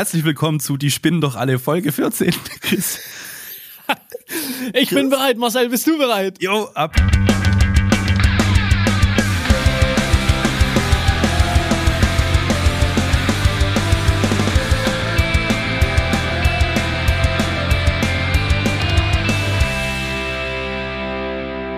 Herzlich willkommen zu Die Spinnen doch alle Folge 14. Chris. Ich bin bereit, Marcel, bist du bereit? Jo, ab.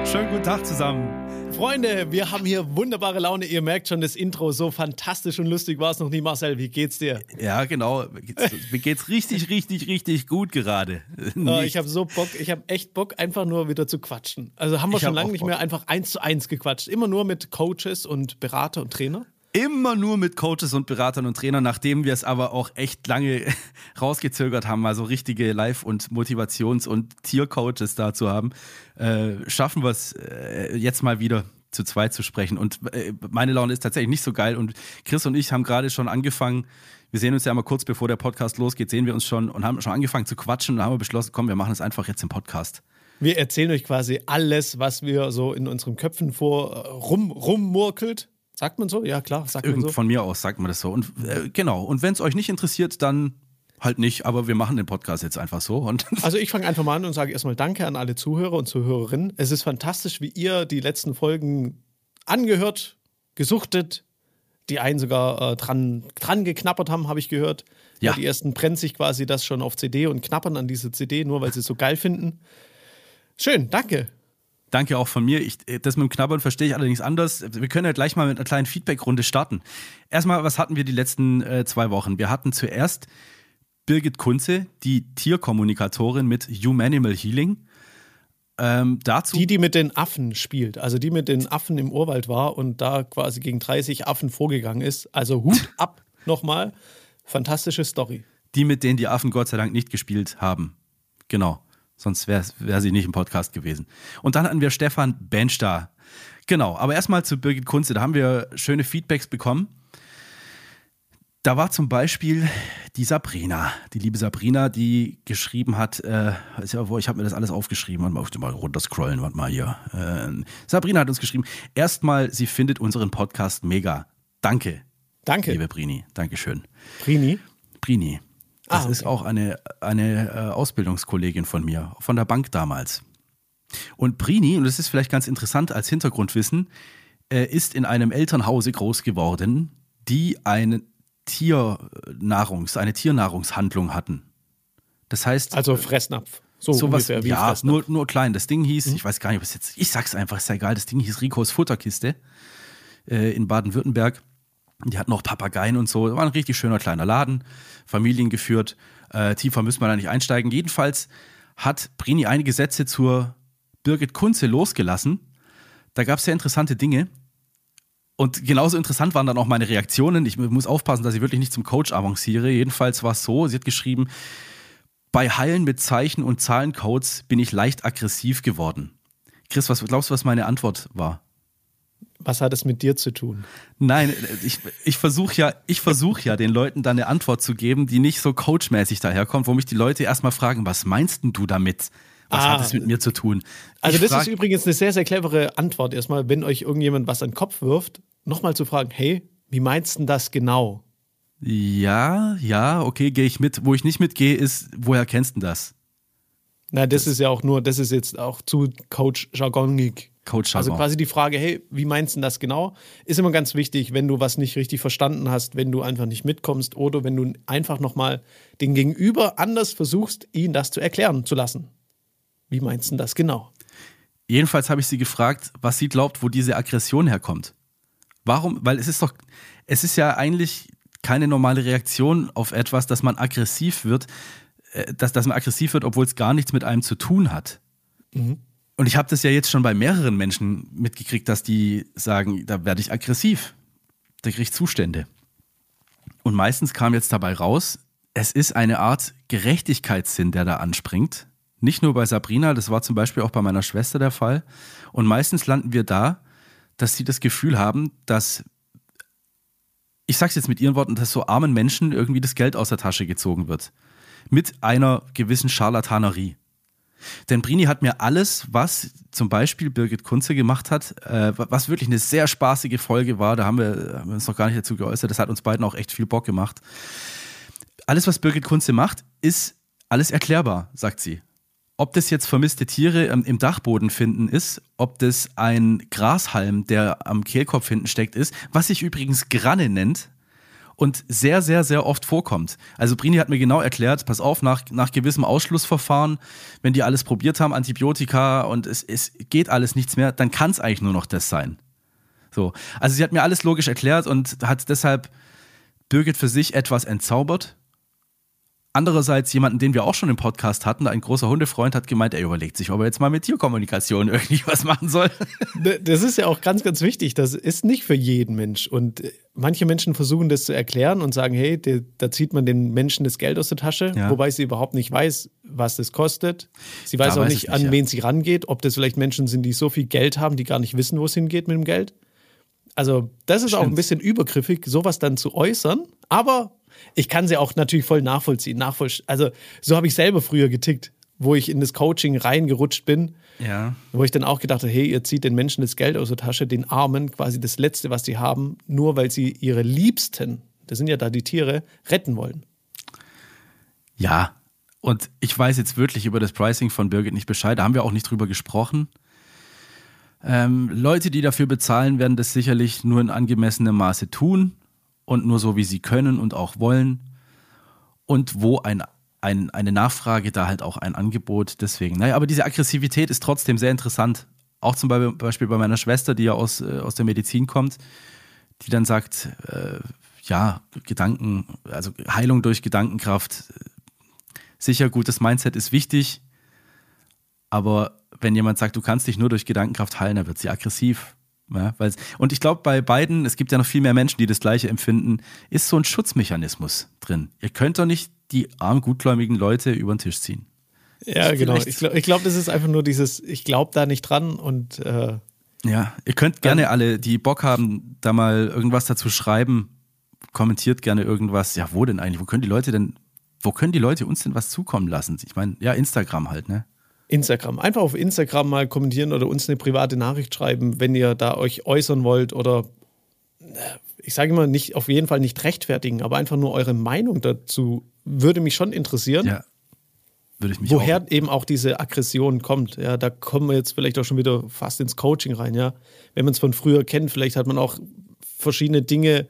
Schönen guten Tag zusammen. Freunde, wir haben hier wunderbare Laune. Ihr merkt schon, das Intro so fantastisch und lustig war es noch nie. Marcel, wie geht's dir? Ja, genau. Mir geht's richtig, richtig, richtig gut gerade. Oh, ich habe so Bock, ich habe echt Bock, einfach nur wieder zu quatschen. Also haben wir ich schon lange nicht mehr einfach eins zu eins gequatscht. Immer nur mit Coaches und Berater und Trainer. Immer nur mit Coaches und Beratern und Trainern, nachdem wir es aber auch echt lange rausgezögert haben, also richtige Live- und Motivations- und Tiercoaches da zu haben, äh, schaffen wir es äh, jetzt mal wieder zu zweit zu sprechen. Und äh, meine Laune ist tatsächlich nicht so geil. Und Chris und ich haben gerade schon angefangen, wir sehen uns ja mal kurz bevor der Podcast losgeht, sehen wir uns schon und haben schon angefangen zu quatschen und haben beschlossen, komm, wir machen es einfach jetzt im Podcast. Wir erzählen euch quasi alles, was wir so in unseren Köpfen vor äh, rum, rummurkelt. Sagt man so? Ja, klar, sagt man so. Von mir aus sagt man das so. Und äh, genau. Und wenn es euch nicht interessiert, dann halt nicht, aber wir machen den Podcast jetzt einfach so. Und also ich fange einfach mal an und sage erstmal Danke an alle Zuhörer und Zuhörerinnen. Es ist fantastisch, wie ihr die letzten Folgen angehört, gesuchtet, die einen sogar äh, dran, dran geknappert haben, habe ich gehört. Ja. Die ersten brennt sich quasi das schon auf CD und knappern an diese CD, nur weil sie es so geil finden. Schön, danke. Danke auch von mir. Ich, das mit dem Knabbern verstehe ich allerdings anders. Wir können ja gleich mal mit einer kleinen Feedback-Runde starten. Erstmal, was hatten wir die letzten äh, zwei Wochen? Wir hatten zuerst Birgit Kunze, die Tierkommunikatorin mit Humanimal Healing. Ähm, dazu die, die mit den Affen spielt, also die mit den Affen im Urwald war und da quasi gegen 30 Affen vorgegangen ist. Also Hut ab nochmal. Fantastische Story. Die, mit denen die Affen Gott sei Dank nicht gespielt haben. Genau. Sonst wäre wär sie nicht im Podcast gewesen. Und dann hatten wir Stefan Bench da. Genau. Aber erstmal zu Birgit Kunze. Da haben wir schöne Feedbacks bekommen. Da war zum Beispiel die Sabrina, die liebe Sabrina, die geschrieben hat, äh, ich habe mir das alles aufgeschrieben, warte mal, ich mal runterscrollen, warte mal hier. Äh, Sabrina hat uns geschrieben, erstmal, sie findet unseren Podcast mega. Danke. Danke. Liebe Brini, Dankeschön. Brini? Brini. Das ah, okay. ist auch eine, eine äh, Ausbildungskollegin von mir, von der Bank damals. Und Brini, und das ist vielleicht ganz interessant als Hintergrundwissen, äh, ist in einem Elternhause groß geworden, die einen Tiernahrungs, eine Tiernahrungshandlung hatten. Das heißt. Also Fressnapf. So sowas, ungefähr wie ja, nur, nur klein. Das Ding hieß, mhm. ich weiß gar nicht, ob es jetzt, ich sag's einfach, ist ja egal, das Ding hieß Ricos Futterkiste äh, in Baden-Württemberg. Die hatten auch Papageien und so. War ein richtig schöner kleiner Laden, familiengeführt. Äh, tiefer müssen wir da nicht einsteigen. Jedenfalls hat Brini einige Sätze zur Birgit Kunze losgelassen. Da gab es sehr interessante Dinge. Und genauso interessant waren dann auch meine Reaktionen. Ich muss aufpassen, dass ich wirklich nicht zum Coach avanciere. Jedenfalls war es so, sie hat geschrieben, bei Heilen mit Zeichen- und Zahlencodes bin ich leicht aggressiv geworden. Chris, was glaubst du, was meine Antwort war? Was hat es mit dir zu tun? Nein, ich, ich versuche ja, ich ja, den Leuten dann eine Antwort zu geben, die nicht so coachmäßig daherkommt, wo mich die Leute erstmal fragen, was meinst du damit? Was ah, hat es mit mir zu tun? Also, ich das ist übrigens eine sehr, sehr clevere Antwort erstmal, wenn euch irgendjemand was an den Kopf wirft, nochmal zu fragen, hey, wie meinst du das genau? Ja, ja, okay, gehe ich mit. Wo ich nicht mitgehe, ist, woher kennst du das? Na, das, das, ist ja auch nur, das ist jetzt auch zu Coach-Jargonig. Coach also quasi die Frage, hey, wie meinst du das genau? Ist immer ganz wichtig, wenn du was nicht richtig verstanden hast, wenn du einfach nicht mitkommst oder wenn du einfach nochmal den Gegenüber anders versuchst, ihn das zu erklären zu lassen. Wie meinst du das genau? Jedenfalls habe ich sie gefragt, was sie glaubt, wo diese Aggression herkommt. Warum? Weil es ist doch, es ist ja eigentlich keine normale Reaktion auf etwas, dass man aggressiv wird, äh, dass, dass man aggressiv wird, obwohl es gar nichts mit einem zu tun hat. Mhm. Und ich habe das ja jetzt schon bei mehreren Menschen mitgekriegt, dass die sagen, da werde ich aggressiv, da kriege ich Zustände. Und meistens kam jetzt dabei raus, es ist eine Art Gerechtigkeitssinn, der da anspringt, nicht nur bei Sabrina, das war zum Beispiel auch bei meiner Schwester der Fall. Und meistens landen wir da, dass sie das Gefühl haben, dass, ich sag's jetzt mit ihren Worten, dass so armen Menschen irgendwie das Geld aus der Tasche gezogen wird. Mit einer gewissen Charlatanerie. Denn Brini hat mir alles, was zum Beispiel Birgit Kunze gemacht hat, äh, was wirklich eine sehr spaßige Folge war, da haben wir, haben wir uns noch gar nicht dazu geäußert, das hat uns beiden auch echt viel Bock gemacht alles, was Birgit Kunze macht, ist alles erklärbar, sagt sie. Ob das jetzt vermisste Tiere im Dachboden finden ist, ob das ein Grashalm, der am Kehlkopf hinten steckt, ist, was sich übrigens Granne nennt und sehr, sehr, sehr oft vorkommt. Also Brini hat mir genau erklärt, pass auf, nach, nach gewissem Ausschlussverfahren, wenn die alles probiert haben, Antibiotika und es, es geht alles nichts mehr, dann kann es eigentlich nur noch das sein. So. Also sie hat mir alles logisch erklärt und hat deshalb Birgit für sich etwas entzaubert Andererseits jemanden, den wir auch schon im Podcast hatten, ein großer Hundefreund hat gemeint, er überlegt sich, ob er jetzt mal mit Tierkommunikation irgendwie was machen soll. Das ist ja auch ganz, ganz wichtig. Das ist nicht für jeden Mensch. Und manche Menschen versuchen das zu erklären und sagen, hey, da zieht man den Menschen das Geld aus der Tasche, ja. wobei sie überhaupt nicht weiß, was das kostet. Sie weiß da auch weiß nicht, nicht, an ja. wen sie rangeht, ob das vielleicht Menschen sind, die so viel Geld haben, die gar nicht wissen, wo es hingeht mit dem Geld. Also, das ist Stimmt. auch ein bisschen übergriffig, sowas dann zu äußern. Aber ich kann sie auch natürlich voll nachvollziehen. Nachvoll also, so habe ich selber früher getickt, wo ich in das Coaching reingerutscht bin. Ja. Wo ich dann auch gedacht habe, hey, ihr zieht den Menschen das Geld aus der Tasche, den Armen quasi das Letzte, was sie haben, nur weil sie ihre Liebsten, das sind ja da die Tiere, retten wollen. Ja, und ich weiß jetzt wirklich über das Pricing von Birgit nicht Bescheid. Da haben wir auch nicht drüber gesprochen. Ähm, Leute, die dafür bezahlen, werden das sicherlich nur in angemessenem Maße tun und nur so, wie sie können und auch wollen. Und wo ein, ein, eine Nachfrage, da halt auch ein Angebot. Deswegen, naja, aber diese Aggressivität ist trotzdem sehr interessant. Auch zum Beispiel bei meiner Schwester, die ja aus, äh, aus der Medizin kommt, die dann sagt, äh, ja, Gedanken, also Heilung durch Gedankenkraft, sicher gutes Mindset ist wichtig, aber wenn jemand sagt, du kannst dich nur durch Gedankenkraft heilen, dann wird sie aggressiv. Ja, und ich glaube, bei beiden, es gibt ja noch viel mehr Menschen, die das Gleiche empfinden, ist so ein Schutzmechanismus drin. Ihr könnt doch nicht die armen, gutgläubigen Leute über den Tisch ziehen. Ja, genau. Ich glaube, ich glaub, das ist einfach nur dieses, ich glaube da nicht dran und. Äh, ja, ihr könnt gerne alle, die Bock haben, da mal irgendwas dazu schreiben, kommentiert gerne irgendwas. Ja, wo denn eigentlich? Wo können die Leute denn, wo können die Leute uns denn was zukommen lassen? Ich meine, ja, Instagram halt, ne? Instagram. Einfach auf Instagram mal kommentieren oder uns eine private Nachricht schreiben, wenn ihr da euch äußern wollt oder äh, ich sage immer nicht, auf jeden Fall nicht rechtfertigen, aber einfach nur eure Meinung dazu würde mich schon interessieren. Ja. Würde ich mich Woher auch. eben auch diese Aggression kommt. Ja, da kommen wir jetzt vielleicht auch schon wieder fast ins Coaching rein, ja. Wenn man es von früher kennt, vielleicht hat man auch verschiedene Dinge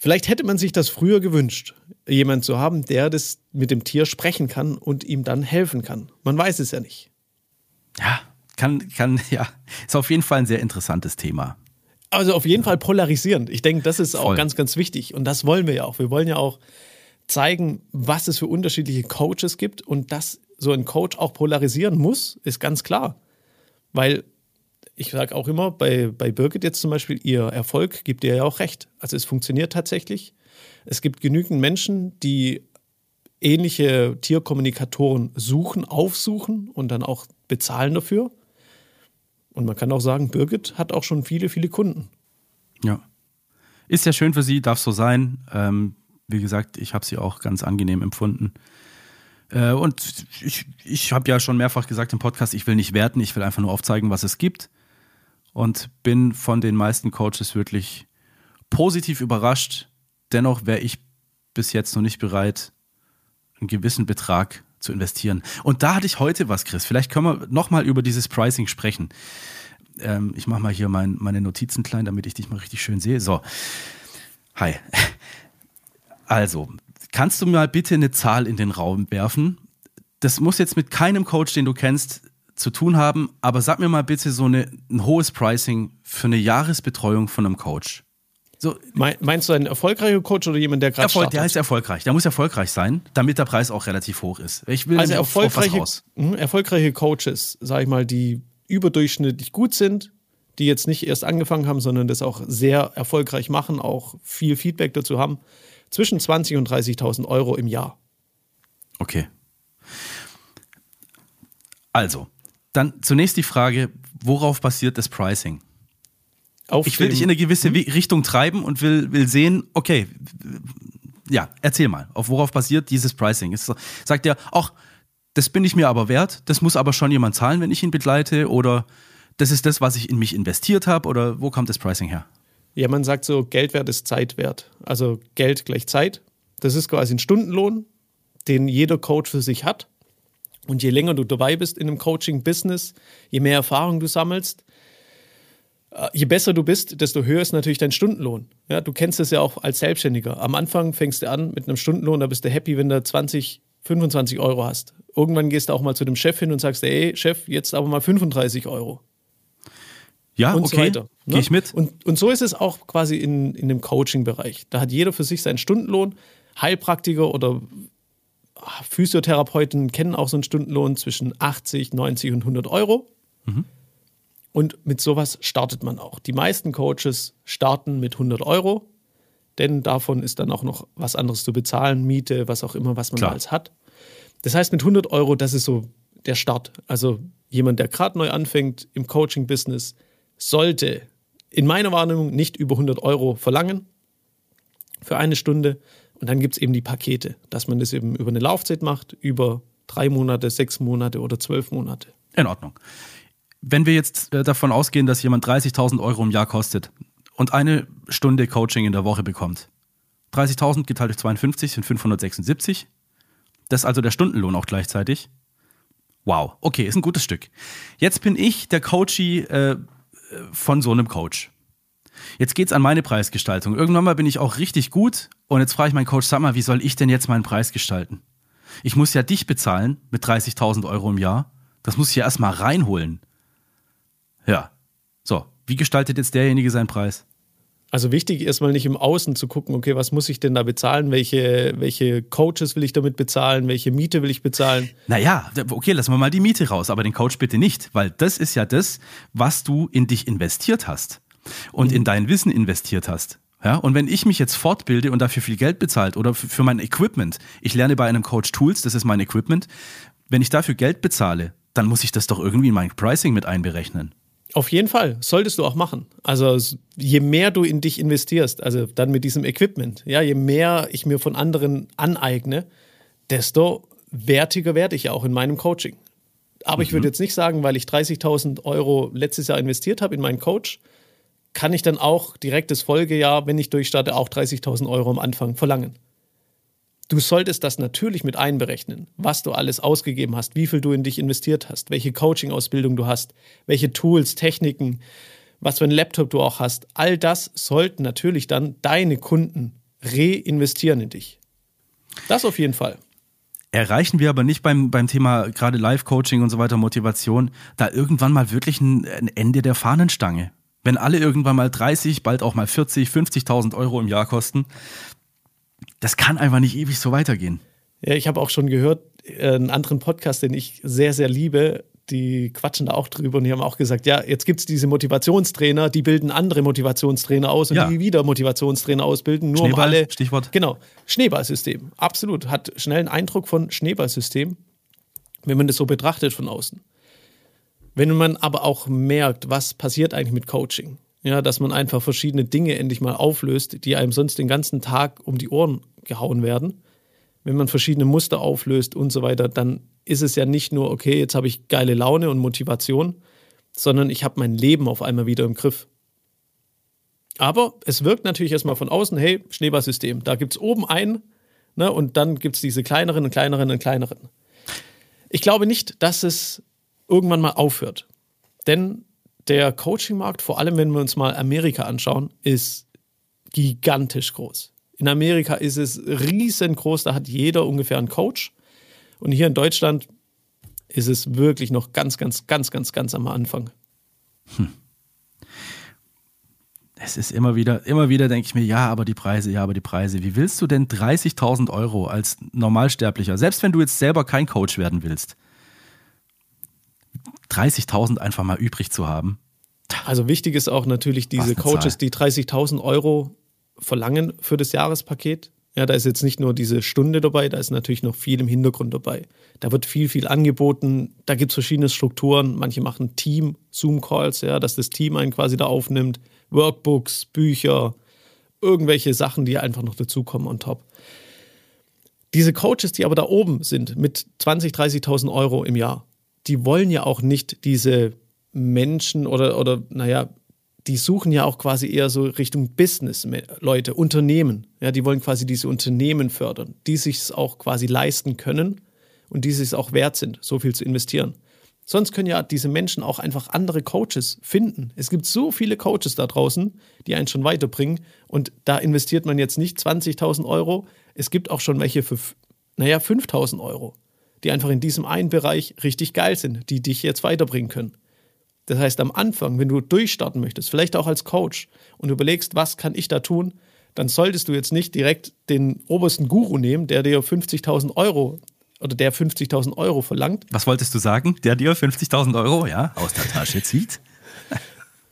Vielleicht hätte man sich das früher gewünscht, jemand zu haben, der das mit dem Tier sprechen kann und ihm dann helfen kann. Man weiß es ja nicht. Ja, kann, kann, ja, ist auf jeden Fall ein sehr interessantes Thema. Also auf jeden Fall polarisierend. Ich denke, das ist Voll. auch ganz, ganz wichtig. Und das wollen wir ja auch. Wir wollen ja auch zeigen, was es für unterschiedliche Coaches gibt und dass so ein Coach auch polarisieren muss, ist ganz klar. Weil ich sage auch immer, bei, bei Birgit jetzt zum Beispiel, ihr Erfolg gibt ihr ja auch recht. Also es funktioniert tatsächlich. Es gibt genügend Menschen, die ähnliche Tierkommunikatoren suchen, aufsuchen und dann auch bezahlen dafür. Und man kann auch sagen, Birgit hat auch schon viele, viele Kunden. Ja. Ist ja schön für sie, darf so sein. Ähm, wie gesagt, ich habe sie auch ganz angenehm empfunden. Äh, und ich, ich habe ja schon mehrfach gesagt im Podcast, ich will nicht werten, ich will einfach nur aufzeigen, was es gibt und bin von den meisten Coaches wirklich positiv überrascht. Dennoch wäre ich bis jetzt noch nicht bereit, einen gewissen Betrag zu investieren. Und da hatte ich heute was, Chris. Vielleicht können wir nochmal über dieses Pricing sprechen. Ähm, ich mache mal hier mein, meine Notizen klein, damit ich dich mal richtig schön sehe. So. Hi. Also, kannst du mal bitte eine Zahl in den Raum werfen? Das muss jetzt mit keinem Coach, den du kennst, zu tun haben, aber sag mir mal bitte so eine, ein hohes Pricing für eine Jahresbetreuung von einem Coach. So, Meinst du einen erfolgreichen Coach oder jemand, der gerade Erfolg, Der ist erfolgreich. Der muss erfolgreich sein, damit der Preis auch relativ hoch ist. Ich will also erfolgreiche, auf erfolgreiche Coaches, sag ich mal, die überdurchschnittlich gut sind, die jetzt nicht erst angefangen haben, sondern das auch sehr erfolgreich machen, auch viel Feedback dazu haben, zwischen 20 und 30.000 Euro im Jahr. Okay. Also, dann zunächst die Frage, worauf basiert das Pricing? Auf ich will dich in eine gewisse hm? Richtung treiben und will, will sehen, okay, ja, erzähl mal, auf worauf basiert dieses Pricing? Es sagt ja, ach, das bin ich mir aber wert, das muss aber schon jemand zahlen, wenn ich ihn begleite oder das ist das, was ich in mich investiert habe oder wo kommt das Pricing her? Ja, man sagt so, Geld wert ist Zeit wert. Also Geld gleich Zeit Das ist quasi ein Stundenlohn, den jeder Coach für sich hat. Und je länger du dabei bist in einem Coaching-Business, je mehr Erfahrung du sammelst, äh, je besser du bist, desto höher ist natürlich dein Stundenlohn. Ja, du kennst es ja auch als Selbstständiger. Am Anfang fängst du an mit einem Stundenlohn, da bist du happy, wenn du 20, 25 Euro hast. Irgendwann gehst du auch mal zu dem Chef hin und sagst, ey, Chef, jetzt aber mal 35 Euro. Ja, und okay. so weiter. Ne? Gehe ich mit. Und, und so ist es auch quasi in, in dem Coaching-Bereich. Da hat jeder für sich seinen Stundenlohn. Heilpraktiker oder Physiotherapeuten kennen auch so einen Stundenlohn zwischen 80, 90 und 100 Euro. Und mit sowas startet man auch. Die meisten Coaches starten mit 100 Euro, denn davon ist dann auch noch was anderes zu bezahlen, Miete, was auch immer, was man Klar. alles hat. Das heißt, mit 100 Euro, das ist so der Start. Also jemand, der gerade neu anfängt im Coaching-Business, sollte in meiner Wahrnehmung nicht über 100 Euro verlangen für eine Stunde. Und dann gibt es eben die Pakete, dass man das eben über eine Laufzeit macht, über drei Monate, sechs Monate oder zwölf Monate. In Ordnung. Wenn wir jetzt äh, davon ausgehen, dass jemand 30.000 Euro im Jahr kostet und eine Stunde Coaching in der Woche bekommt, 30.000 geteilt durch 52 sind 576. Das ist also der Stundenlohn auch gleichzeitig. Wow, okay, ist ein gutes Stück. Jetzt bin ich der Coachie äh, von so einem Coach. Jetzt geht's an meine Preisgestaltung. Irgendwann mal bin ich auch richtig gut und jetzt frage ich meinen Coach, sag mal, wie soll ich denn jetzt meinen Preis gestalten? Ich muss ja dich bezahlen mit 30.000 Euro im Jahr. Das muss ich ja erstmal reinholen. Ja. So, wie gestaltet jetzt derjenige seinen Preis? Also wichtig erstmal nicht im Außen zu gucken, okay, was muss ich denn da bezahlen? Welche, welche Coaches will ich damit bezahlen? Welche Miete will ich bezahlen? Naja, okay, lassen wir mal die Miete raus, aber den Coach bitte nicht, weil das ist ja das, was du in dich investiert hast und in dein Wissen investiert hast. Ja, und wenn ich mich jetzt fortbilde und dafür viel Geld bezahlt oder für mein Equipment, ich lerne bei einem Coach Tools, das ist mein Equipment, wenn ich dafür Geld bezahle, dann muss ich das doch irgendwie in mein Pricing mit einberechnen. Auf jeden Fall, solltest du auch machen. Also je mehr du in dich investierst, also dann mit diesem Equipment, ja, je mehr ich mir von anderen aneigne, desto wertiger werde ich ja auch in meinem Coaching. Aber ich würde jetzt nicht sagen, weil ich 30.000 Euro letztes Jahr investiert habe in meinen Coach, kann ich dann auch direkt das Folgejahr, wenn ich durchstarte, auch 30.000 Euro am Anfang verlangen. Du solltest das natürlich mit einberechnen, was du alles ausgegeben hast, wie viel du in dich investiert hast, welche Coaching-Ausbildung du hast, welche Tools, Techniken, was für ein Laptop du auch hast. All das sollten natürlich dann deine Kunden reinvestieren in dich. Das auf jeden Fall. Erreichen wir aber nicht beim, beim Thema gerade Live-Coaching und so weiter, Motivation, da irgendwann mal wirklich ein, ein Ende der Fahnenstange. Wenn alle irgendwann mal 30, bald auch mal 40, 50.000 Euro im Jahr kosten, das kann einfach nicht ewig so weitergehen. Ja, ich habe auch schon gehört, äh, einen anderen Podcast, den ich sehr, sehr liebe, die quatschen da auch drüber und die haben auch gesagt, ja, jetzt gibt es diese Motivationstrainer, die bilden andere Motivationstrainer aus und Ja. die wieder Motivationstrainer ausbilden, nur um Schneeball, alle. Stichwort. Genau, Schneeballsystem, absolut. Hat schnell einen Eindruck von Schneeballsystem, wenn man das so betrachtet von außen. Wenn man aber auch merkt, was passiert eigentlich mit Coaching, ja, dass man einfach verschiedene Dinge endlich mal auflöst, die einem sonst den ganzen Tag um die Ohren gehauen werden, wenn man verschiedene Muster auflöst und so weiter, dann ist es ja nicht nur, okay, jetzt habe ich geile Laune und Motivation, sondern ich habe mein Leben auf einmal wieder im Griff. Aber es wirkt natürlich erstmal von außen, hey, Schneeballsystem, da gibt es oben einen ne, und dann gibt es diese kleineren und kleineren und kleineren. Ich glaube nicht, dass es irgendwann mal aufhört. Denn der Coaching-Markt, vor allem wenn wir uns mal Amerika anschauen, ist gigantisch groß. In Amerika ist es riesengroß, da hat jeder ungefähr einen Coach. Und hier in Deutschland ist es wirklich noch ganz, ganz, ganz, ganz, ganz am Anfang. Es ist immer wieder, immer wieder denke ich mir, ja, aber die Preise, ja, aber die Preise. Wie willst du denn 30.000 Euro als Normalsterblicher, selbst wenn du jetzt selber kein Coach werden willst, 30.000 einfach mal übrig zu haben? Also wichtig ist auch natürlich diese Coaches, Zahl. die 30.000 Euro verlangen für das Jahrespaket. Ja, da ist jetzt nicht nur diese Stunde dabei, da ist natürlich noch viel im Hintergrund dabei. Da wird viel, viel angeboten. Da gibt es verschiedene Strukturen. Manche machen Team, Zoom-Calls, ja, dass das Team einen quasi da aufnimmt. Workbooks, Bücher, irgendwelche Sachen, die einfach noch dazukommen on top. Diese Coaches, die aber da oben sind mit 20.000, 30.000 Euro im Jahr, die wollen ja auch nicht diese Menschen oder, oder naja, die suchen ja auch quasi eher so Richtung Business-Leute, Unternehmen. Ja, die wollen quasi diese Unternehmen fördern, die sich es auch quasi leisten können und die sich es auch wert sind, so viel zu investieren. Sonst können ja diese Menschen auch einfach andere Coaches finden. Es gibt so viele Coaches da draußen, die einen schon weiterbringen. Und da investiert man jetzt nicht 20.000 Euro. Es gibt auch schon welche für, naja, 5.000 Euro, die einfach in diesem einen Bereich richtig geil sind, die dich jetzt weiterbringen können. Das heißt, am Anfang, wenn du durchstarten möchtest, vielleicht auch als Coach und überlegst, was kann ich da tun, dann solltest du jetzt nicht direkt den obersten Guru nehmen, der dir 50.000 Euro oder der 50.000 Euro verlangt. Was wolltest du sagen? Der dir 50.000 Euro, ja, aus der Tasche zieht?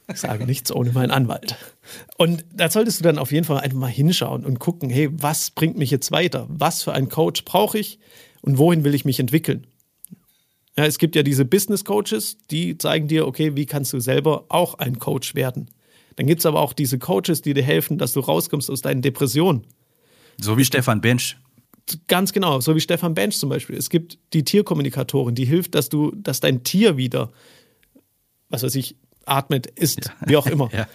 Ich sage nichts ohne meinen Anwalt. Und da solltest du dann auf jeden Fall einfach mal hinschauen und gucken, hey, was bringt mich jetzt weiter? Was für einen Coach brauche ich und wohin will ich mich entwickeln? Ja, es gibt ja diese Business Coaches, die zeigen dir, okay, wie kannst du selber auch ein Coach werden? Dann gibt es aber auch diese Coaches, die dir helfen, dass du rauskommst aus deinen Depressionen. So wie Stefan Bench. Ganz genau, so wie Stefan Bench zum Beispiel. Es gibt die Tierkommunikatorin, die hilft, dass du, dass dein Tier wieder, was weiß ich, atmet, isst, ja. wie auch immer. ja.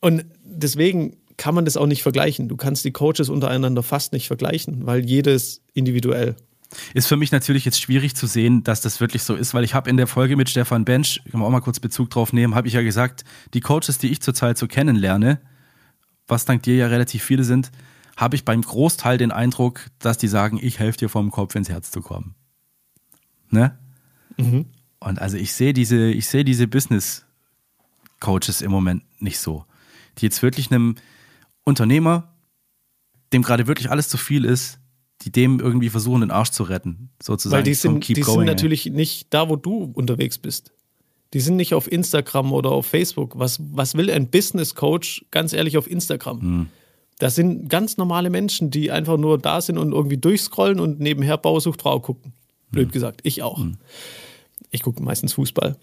Und deswegen kann man das auch nicht vergleichen. Du kannst die Coaches untereinander fast nicht vergleichen, weil jedes individuell. Ist für mich natürlich jetzt schwierig zu sehen, dass das wirklich so ist, weil ich habe in der Folge mit Stefan Bench, kann man auch mal kurz Bezug drauf nehmen, habe ich ja gesagt, die Coaches, die ich zurzeit so kennenlerne, was dank dir ja relativ viele sind, habe ich beim Großteil den Eindruck, dass die sagen, ich helfe dir vom Kopf ins Herz zu kommen. Ne? Mhm. Und also ich sehe diese, ich sehe diese Business Coaches im Moment nicht so. Die jetzt wirklich einem Unternehmer, dem gerade wirklich alles zu viel ist, die dem irgendwie versuchen, den Arsch zu retten, sozusagen. Weil die sind, die sind natürlich ey. nicht da, wo du unterwegs bist. Die sind nicht auf Instagram oder auf Facebook. Was, was will ein Business Coach ganz ehrlich auf Instagram? Hm. Das sind ganz normale Menschen, die einfach nur da sind und irgendwie durchscrollen und nebenher Bausucht Frau gucken. Blöd hm. gesagt, ich auch. Hm. Ich gucke meistens Fußball.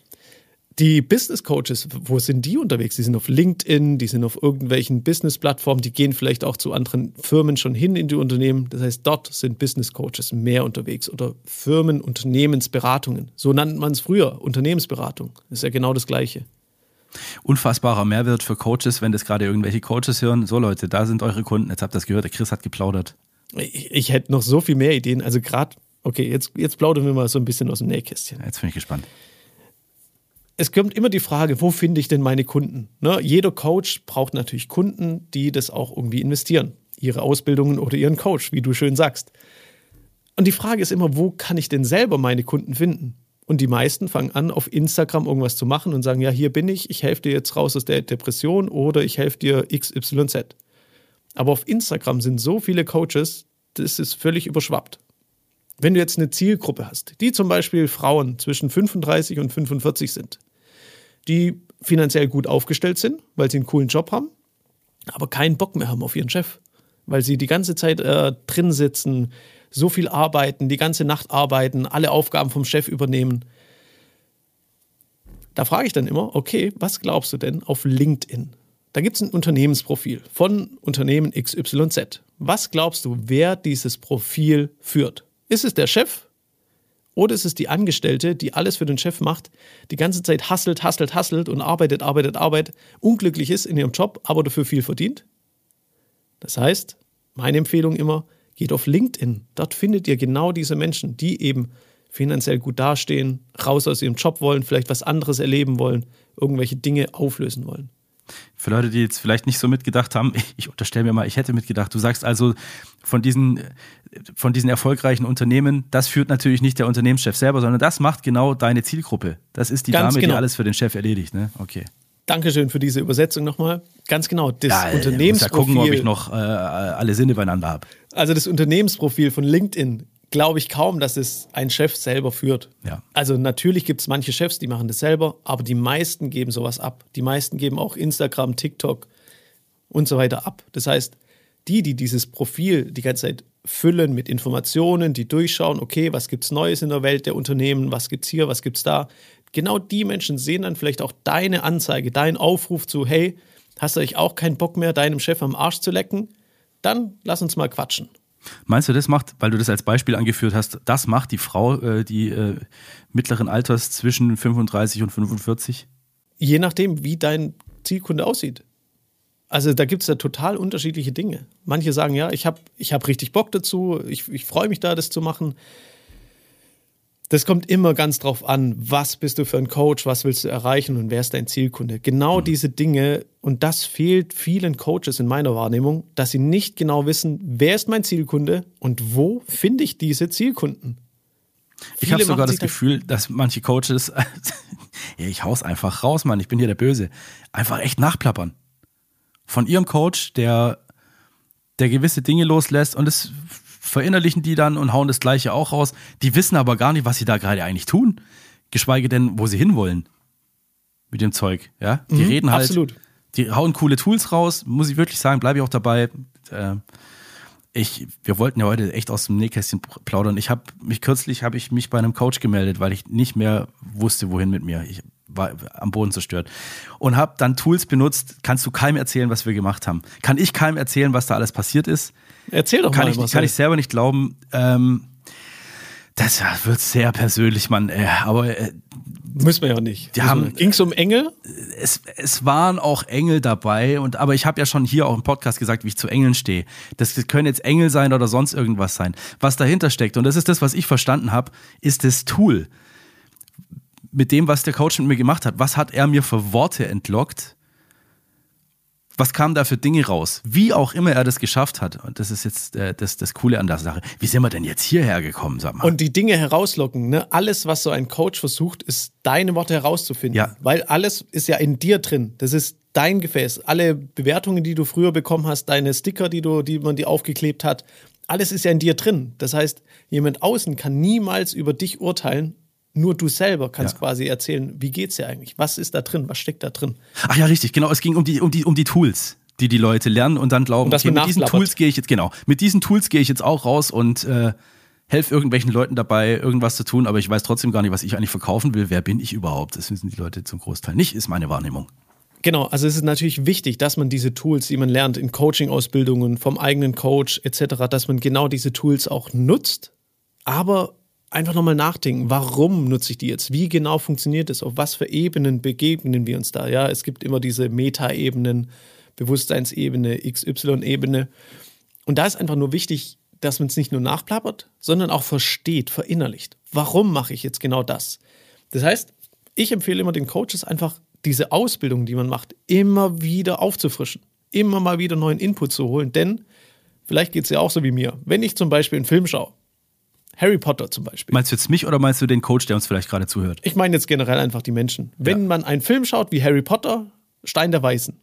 Die Business Coaches, wo sind die unterwegs? Die sind auf LinkedIn, die sind auf irgendwelchen Business-Plattformen, die gehen vielleicht auch zu anderen Firmen schon hin in die Unternehmen. Das heißt, dort sind Business Coaches mehr unterwegs oder Firmen, Unternehmensberatungen. So nannte man es früher, Unternehmensberatung. Das ist ja genau das Gleiche. Unfassbarer Mehrwert für Coaches, wenn das gerade irgendwelche Coaches hören. So Leute, da sind eure Kunden. Jetzt habt ihr das gehört, der Chris hat geplaudert. Ich, ich hätte noch so viel mehr Ideen. Also gerade, okay, jetzt, jetzt plaudern wir mal so ein bisschen aus dem Nähkästchen. Jetzt bin ich gespannt es kommt immer die Frage, wo finde ich denn meine Kunden? Ne? Jeder Coach braucht natürlich Kunden, die das auch irgendwie investieren. Ihre Ausbildungen oder ihren Coach, wie du schön sagst. Und die Frage ist immer, wo kann ich denn selber meine Kunden finden? Und die meisten fangen an, auf Instagram irgendwas zu machen und sagen, ja, hier bin ich, ich helfe dir jetzt raus aus der Depression oder ich helfe dir XYZ. Aber auf Instagram sind so viele Coaches, das ist völlig überschwappt. Wenn du jetzt eine Zielgruppe hast, die zum Beispiel Frauen zwischen 35 und 45 sind, die finanziell gut aufgestellt sind, weil sie einen coolen Job haben, aber keinen Bock mehr haben auf ihren Chef, weil sie die ganze Zeit äh, drin sitzen, so viel arbeiten, die ganze Nacht arbeiten, alle Aufgaben vom Chef übernehmen. Da frage ich dann immer, okay, was glaubst du denn auf LinkedIn? Da gibt es ein Unternehmensprofil von Unternehmen XYZ. Was glaubst du, wer dieses Profil führt? Ist es der Chef oder ist es die Angestellte, die alles für den Chef macht, die ganze Zeit hasselt, hasselt, hasselt und arbeitet, arbeitet, arbeitet, unglücklich ist in ihrem Job, aber dafür viel verdient? Das heißt, meine Empfehlung immer, geht auf LinkedIn. Dort findet ihr genau diese Menschen, die eben finanziell gut dastehen, raus aus ihrem Job wollen, vielleicht was anderes erleben wollen, irgendwelche Dinge auflösen wollen. Für Leute, die jetzt vielleicht nicht so mitgedacht haben, ich unterstelle mir mal, ich hätte mitgedacht. Du sagst also, von diesen, von diesen erfolgreichen Unternehmen, das führt natürlich nicht der Unternehmenschef selber, sondern das macht genau deine Zielgruppe. Das ist die Ganz Dame, genau. die alles für den Chef erledigt. Ne? Okay. Dankeschön für diese Übersetzung nochmal. Ganz genau, das ja, Unternehmensprofil. Ich muss ja gucken, ob ich noch äh, alle Sinne beieinander habe. Also das Unternehmensprofil von LinkedIn glaube ich kaum, dass es ein Chef selber führt. Ja. Also natürlich gibt es manche Chefs, die machen das selber, aber die meisten geben sowas ab. Die meisten geben auch Instagram, TikTok und so weiter ab. Das heißt, die, die dieses Profil die ganze Zeit füllen mit Informationen, die durchschauen, okay, was gibt es Neues in der Welt der Unternehmen, was gibt es hier, was gibt es da. Genau die Menschen sehen dann vielleicht auch deine Anzeige, deinen Aufruf zu, hey, hast du euch auch keinen Bock mehr, deinem Chef am Arsch zu lecken? Dann lass uns mal quatschen. Meinst du, das macht, weil du das als Beispiel angeführt hast, das macht die Frau, äh, die äh, mittleren Alters zwischen 35 und 45? Je nachdem, wie dein Zielkunde aussieht. Also da gibt es ja total unterschiedliche Dinge. Manche sagen, ja, ich habe ich hab richtig Bock dazu, ich, ich freue mich da, das zu machen. Das kommt immer ganz drauf an, was bist du für ein Coach, was willst du erreichen und wer ist dein Zielkunde. Genau mhm. diese Dinge, und das fehlt vielen Coaches in meiner Wahrnehmung, dass sie nicht genau wissen, wer ist mein Zielkunde und wo finde ich diese Zielkunden. Ich habe sogar das Gefühl, dass manche Coaches, ja, ich hau's einfach raus, Mann, ich bin hier der Böse, einfach echt nachplappern. Von ihrem Coach, der, der gewisse Dinge loslässt und es verinnerlichen die dann und hauen das Gleiche auch raus. Die wissen aber gar nicht, was sie da gerade eigentlich tun. Geschweige denn, wo sie hinwollen. Mit dem Zeug, ja. Die mhm, reden halt. Absolut. Die hauen coole Tools raus, muss ich wirklich sagen, bleibe ich auch dabei. Äh, ich, wir wollten ja heute echt aus dem Nähkästchen plaudern. Ich habe mich kürzlich habe ich mich bei einem Coach gemeldet, weil ich nicht mehr wusste, wohin mit mir. Ich war am Boden zerstört und habe dann Tools benutzt. Kannst du keinem erzählen, was wir gemacht haben? Kann ich keinem erzählen, was da alles passiert ist? Erzähl doch kann mal. Ich, kann ich selber nicht glauben. Ähm, das wird sehr persönlich, Mann. Äh, aber äh, Müssen wir ja nicht. Ging es um Engel? Es, es waren auch Engel dabei, und aber ich habe ja schon hier auch im Podcast gesagt, wie ich zu Engeln stehe. Das können jetzt Engel sein oder sonst irgendwas sein. Was dahinter steckt, und das ist das, was ich verstanden habe, ist das Tool. Mit dem, was der Coach mit mir gemacht hat. Was hat er mir für Worte entlockt? Was kam da für Dinge raus? Wie auch immer er das geschafft hat. Und das ist jetzt äh, das, das Coole an der Sache. Wie sind wir denn jetzt hierher gekommen, sag mal? Und die Dinge herauslocken, ne? Alles, was so ein Coach versucht, ist deine Worte herauszufinden. Ja. Weil alles ist ja in dir drin. Das ist dein Gefäß. Alle Bewertungen, die du früher bekommen hast, deine Sticker, die du, die man dir aufgeklebt hat, alles ist ja in dir drin. Das heißt, jemand außen kann niemals über dich urteilen nur du selber kannst ja. quasi erzählen, wie geht's dir eigentlich? Was ist da drin? Was steckt da drin? Ach ja, richtig, genau. Es ging um die, um die, um die Tools, die die Leute lernen und dann glauben, und okay, mit diesen Tools gehe ich jetzt, genau, mit diesen Tools gehe ich jetzt auch raus und äh, helfe irgendwelchen Leuten dabei, irgendwas zu tun, aber ich weiß trotzdem gar nicht, was ich eigentlich verkaufen will. Wer bin ich überhaupt? Das wissen die Leute zum Großteil nicht, ist meine Wahrnehmung. Genau, also es ist natürlich wichtig, dass man diese Tools, die man lernt in Coaching-Ausbildungen vom eigenen Coach etc., dass man genau diese Tools auch nutzt, aber einfach nochmal nachdenken, warum nutze ich die jetzt? Wie genau funktioniert es? Auf was für Ebenen begegnen wir uns da? Ja, es gibt immer diese Meta-Ebenen, Bewusstseinsebene, XY-Ebene. Und da ist einfach nur wichtig, dass man es nicht nur nachplappert, sondern auch versteht, verinnerlicht. Warum mache ich jetzt genau das? Das heißt, ich empfehle immer den Coaches einfach diese Ausbildung, die man macht, immer wieder aufzufrischen, immer mal wieder neuen Input zu holen. Denn vielleicht geht es ja auch so wie mir. Wenn ich zum Beispiel einen Film schaue, Harry Potter zum Beispiel. Meinst du jetzt mich oder meinst du den Coach, der uns vielleicht gerade zuhört? Ich meine jetzt generell einfach die Menschen. Wenn ja. man einen Film schaut wie Harry Potter, Stein der Weißen,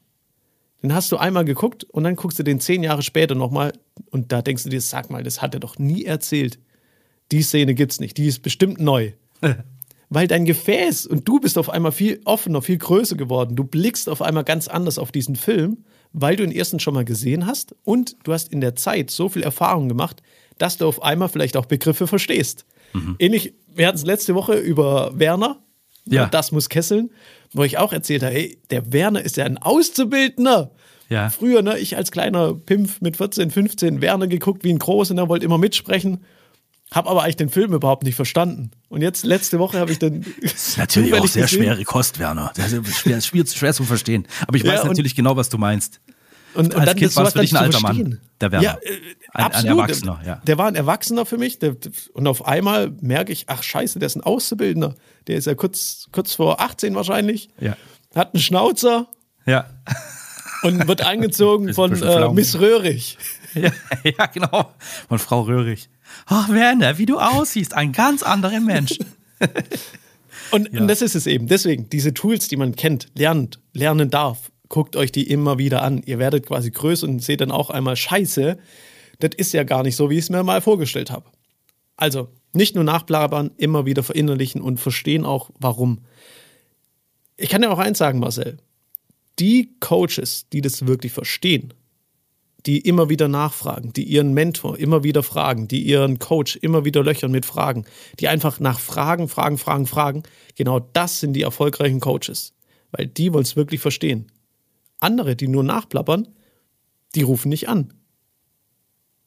den hast du einmal geguckt und dann guckst du den zehn Jahre später nochmal und da denkst du dir, sag mal, das hat er doch nie erzählt. Die Szene gibt's nicht, die ist bestimmt neu. Weil dein Gefäß und du bist auf einmal viel offener, viel größer geworden. Du blickst auf einmal ganz anders auf diesen Film, weil du den ersten schon mal gesehen hast und du hast in der Zeit so viel Erfahrung gemacht, dass du auf einmal vielleicht auch Begriffe verstehst. Mhm. Ähnlich, wir hatten es letzte Woche über Werner, ja. das muss kesseln, wo ich auch erzählt habe, hey, der Werner ist ja ein Auszubildender. Ja. Früher, ne, ich als kleiner Pimpf mit 14, 15 Werner geguckt wie ein Großer, der wollte immer mitsprechen. Hab aber eigentlich den Film überhaupt nicht verstanden. Und jetzt, letzte Woche, habe ich dann. Das ist natürlich auch sehr gesehen. schwere Kost, Werner. Das ist schwer, schwer, schwer zu verstehen. Aber ich weiß ja, natürlich genau, was du meinst. Und, und, dann kind war es für dich ein alter. Mann, der Werner. Ja, äh, ein, absolut. ein Erwachsener, ja. Der war ein Erwachsener für mich. Der, und auf einmal merke ich, ach scheiße, der ist ein Auszubildender. Der ist ja kurz, kurz vor 18 wahrscheinlich. Ja. Hat einen Schnauzer. Ja. Und wird angezogen von äh, Miss Röhrig. Ja, ja, genau. Von Frau Röhrig. Ach, Werner, wie du aussiehst. Ein ganz anderer Mensch. und, ja. und das ist es eben. Deswegen, diese Tools, die man kennt, lernt, lernen darf, guckt euch die immer wieder an. Ihr werdet quasi größer und seht dann auch einmal Scheiße. Das ist ja gar nicht so, wie ich es mir mal vorgestellt habe. Also, nicht nur nachblabern, immer wieder verinnerlichen und verstehen auch, warum. Ich kann ja auch eins sagen, Marcel. Die Coaches, die das wirklich verstehen, die immer wieder nachfragen, die ihren Mentor immer wieder fragen, die ihren Coach immer wieder löchern mit Fragen, die einfach nach Fragen, Fragen, Fragen, Fragen, genau das sind die erfolgreichen Coaches, weil die wollen es wirklich verstehen. Andere, die nur nachplappern, die rufen nicht an.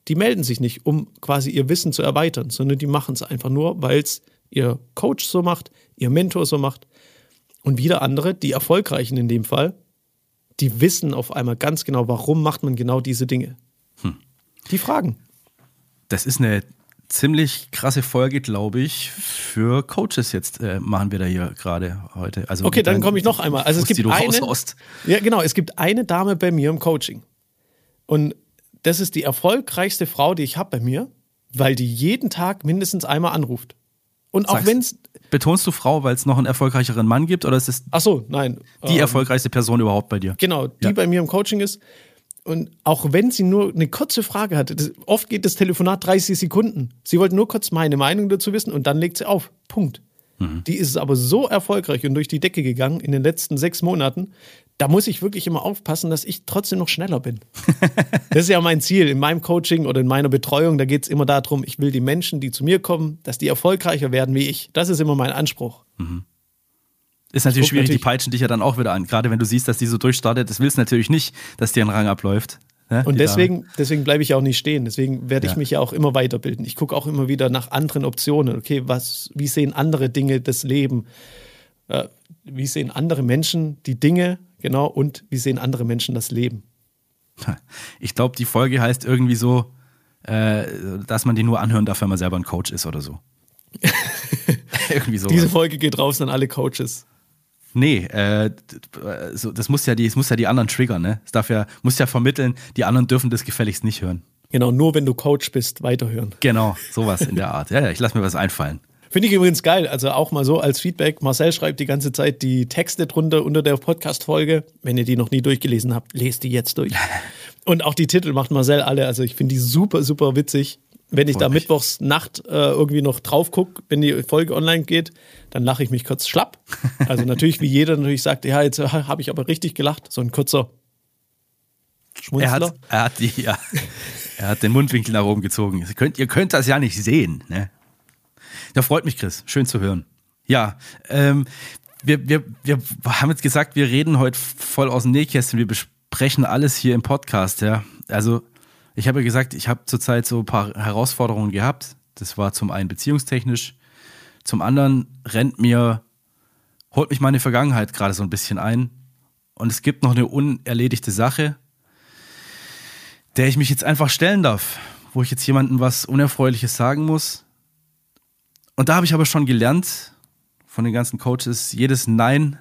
Die melden sich nicht, um quasi ihr Wissen zu erweitern, sondern die machen es einfach nur, weil es ihr Coach so macht, ihr Mentor so macht. Und wieder andere, die Erfolgreichen in dem Fall, Die wissen auf einmal ganz genau, warum macht man genau diese Dinge. Hm. Die fragen. Das ist eine ziemlich krasse Folge, glaube ich, für Coaches jetzt äh, machen wir da hier gerade heute. Also okay, dann komme ich noch einmal. Also es gibt eine, ja genau, es gibt eine Dame bei mir im Coaching und das ist die erfolgreichste Frau, die ich habe bei mir, weil die jeden Tag mindestens einmal anruft. Und auch wenn es betonst du Frau, weil es noch einen erfolgreicheren Mann gibt oder ist es Ach so, nein, die ähm, erfolgreichste Person überhaupt bei dir? Genau, die ja. bei mir im Coaching ist und auch wenn sie nur eine kurze Frage hatte, das, oft geht das Telefonat 30 Sekunden. Sie wollte nur kurz meine Meinung dazu wissen und dann legt sie auf. Punkt. Mhm. Die ist aber so erfolgreich und durch die Decke gegangen in den letzten sechs Monaten. Da muss ich wirklich immer aufpassen, dass ich trotzdem noch schneller bin. das ist ja mein Ziel. In meinem Coaching oder in meiner Betreuung, da geht es immer darum, ich will die Menschen, die zu mir kommen, dass die erfolgreicher werden wie ich. Das ist immer mein Anspruch. Mhm. Ist natürlich schwierig, natürlich. die peitschen dich ja dann auch wieder an. Gerade wenn du siehst, dass die so durchstartet, das willst du natürlich nicht, dass dir ein Rang abläuft. Ne? Und deswegen, deswegen bleibe ich auch nicht stehen. Deswegen werde ich ja. mich ja auch immer weiterbilden. Ich gucke auch immer wieder nach anderen Optionen. Okay, was, wie sehen andere Dinge das Leben? Äh, wie sehen andere Menschen die Dinge, genau, und wie sehen andere Menschen das Leben? Ich glaube, die Folge heißt irgendwie so, äh, dass man die nur anhören darf, wenn man selber ein Coach ist oder so. irgendwie so. Diese Folge geht raus an alle Coaches. Nee, äh, so, das muss ja die, das muss ja die anderen triggern, ne? Es darf ja, muss ja vermitteln, die anderen dürfen das gefälligst nicht hören. Genau, nur wenn du Coach bist, weiterhören. Genau, sowas in der Art. Ja, ja, ich lasse mir was einfallen. Finde ich übrigens geil. Also auch mal so als Feedback. Marcel schreibt die ganze Zeit die Texte drunter unter der Podcast-Folge. Wenn ihr die noch nie durchgelesen habt, lest die jetzt durch. Und auch die Titel macht Marcel alle. Also ich finde die super, super witzig. Wenn ich da mittwochs Nacht äh, irgendwie noch drauf gucke, wenn die Folge online geht, dann lache ich mich kurz schlapp. Also natürlich, wie jeder natürlich sagt, ja, jetzt habe ich aber richtig gelacht. So ein kurzer Schmunzler. Er hat, er hat, die, ja, er hat den Mundwinkel nach oben gezogen. Ihr könnt, ihr könnt das ja nicht sehen. Ne? Ja, freut mich, Chris. Schön zu hören. Ja, ähm, wir, wir, wir haben jetzt gesagt, wir reden heute voll aus dem Nähkästchen. Wir besprechen alles hier im Podcast. Ja, also ich habe ja gesagt, ich habe zurzeit so ein paar Herausforderungen gehabt. Das war zum einen beziehungstechnisch, zum anderen rennt mir, holt mich meine Vergangenheit gerade so ein bisschen ein. Und es gibt noch eine unerledigte Sache, der ich mich jetzt einfach stellen darf, wo ich jetzt jemandem was Unerfreuliches sagen muss. Und da habe ich aber schon gelernt von den ganzen Coaches, jedes Nein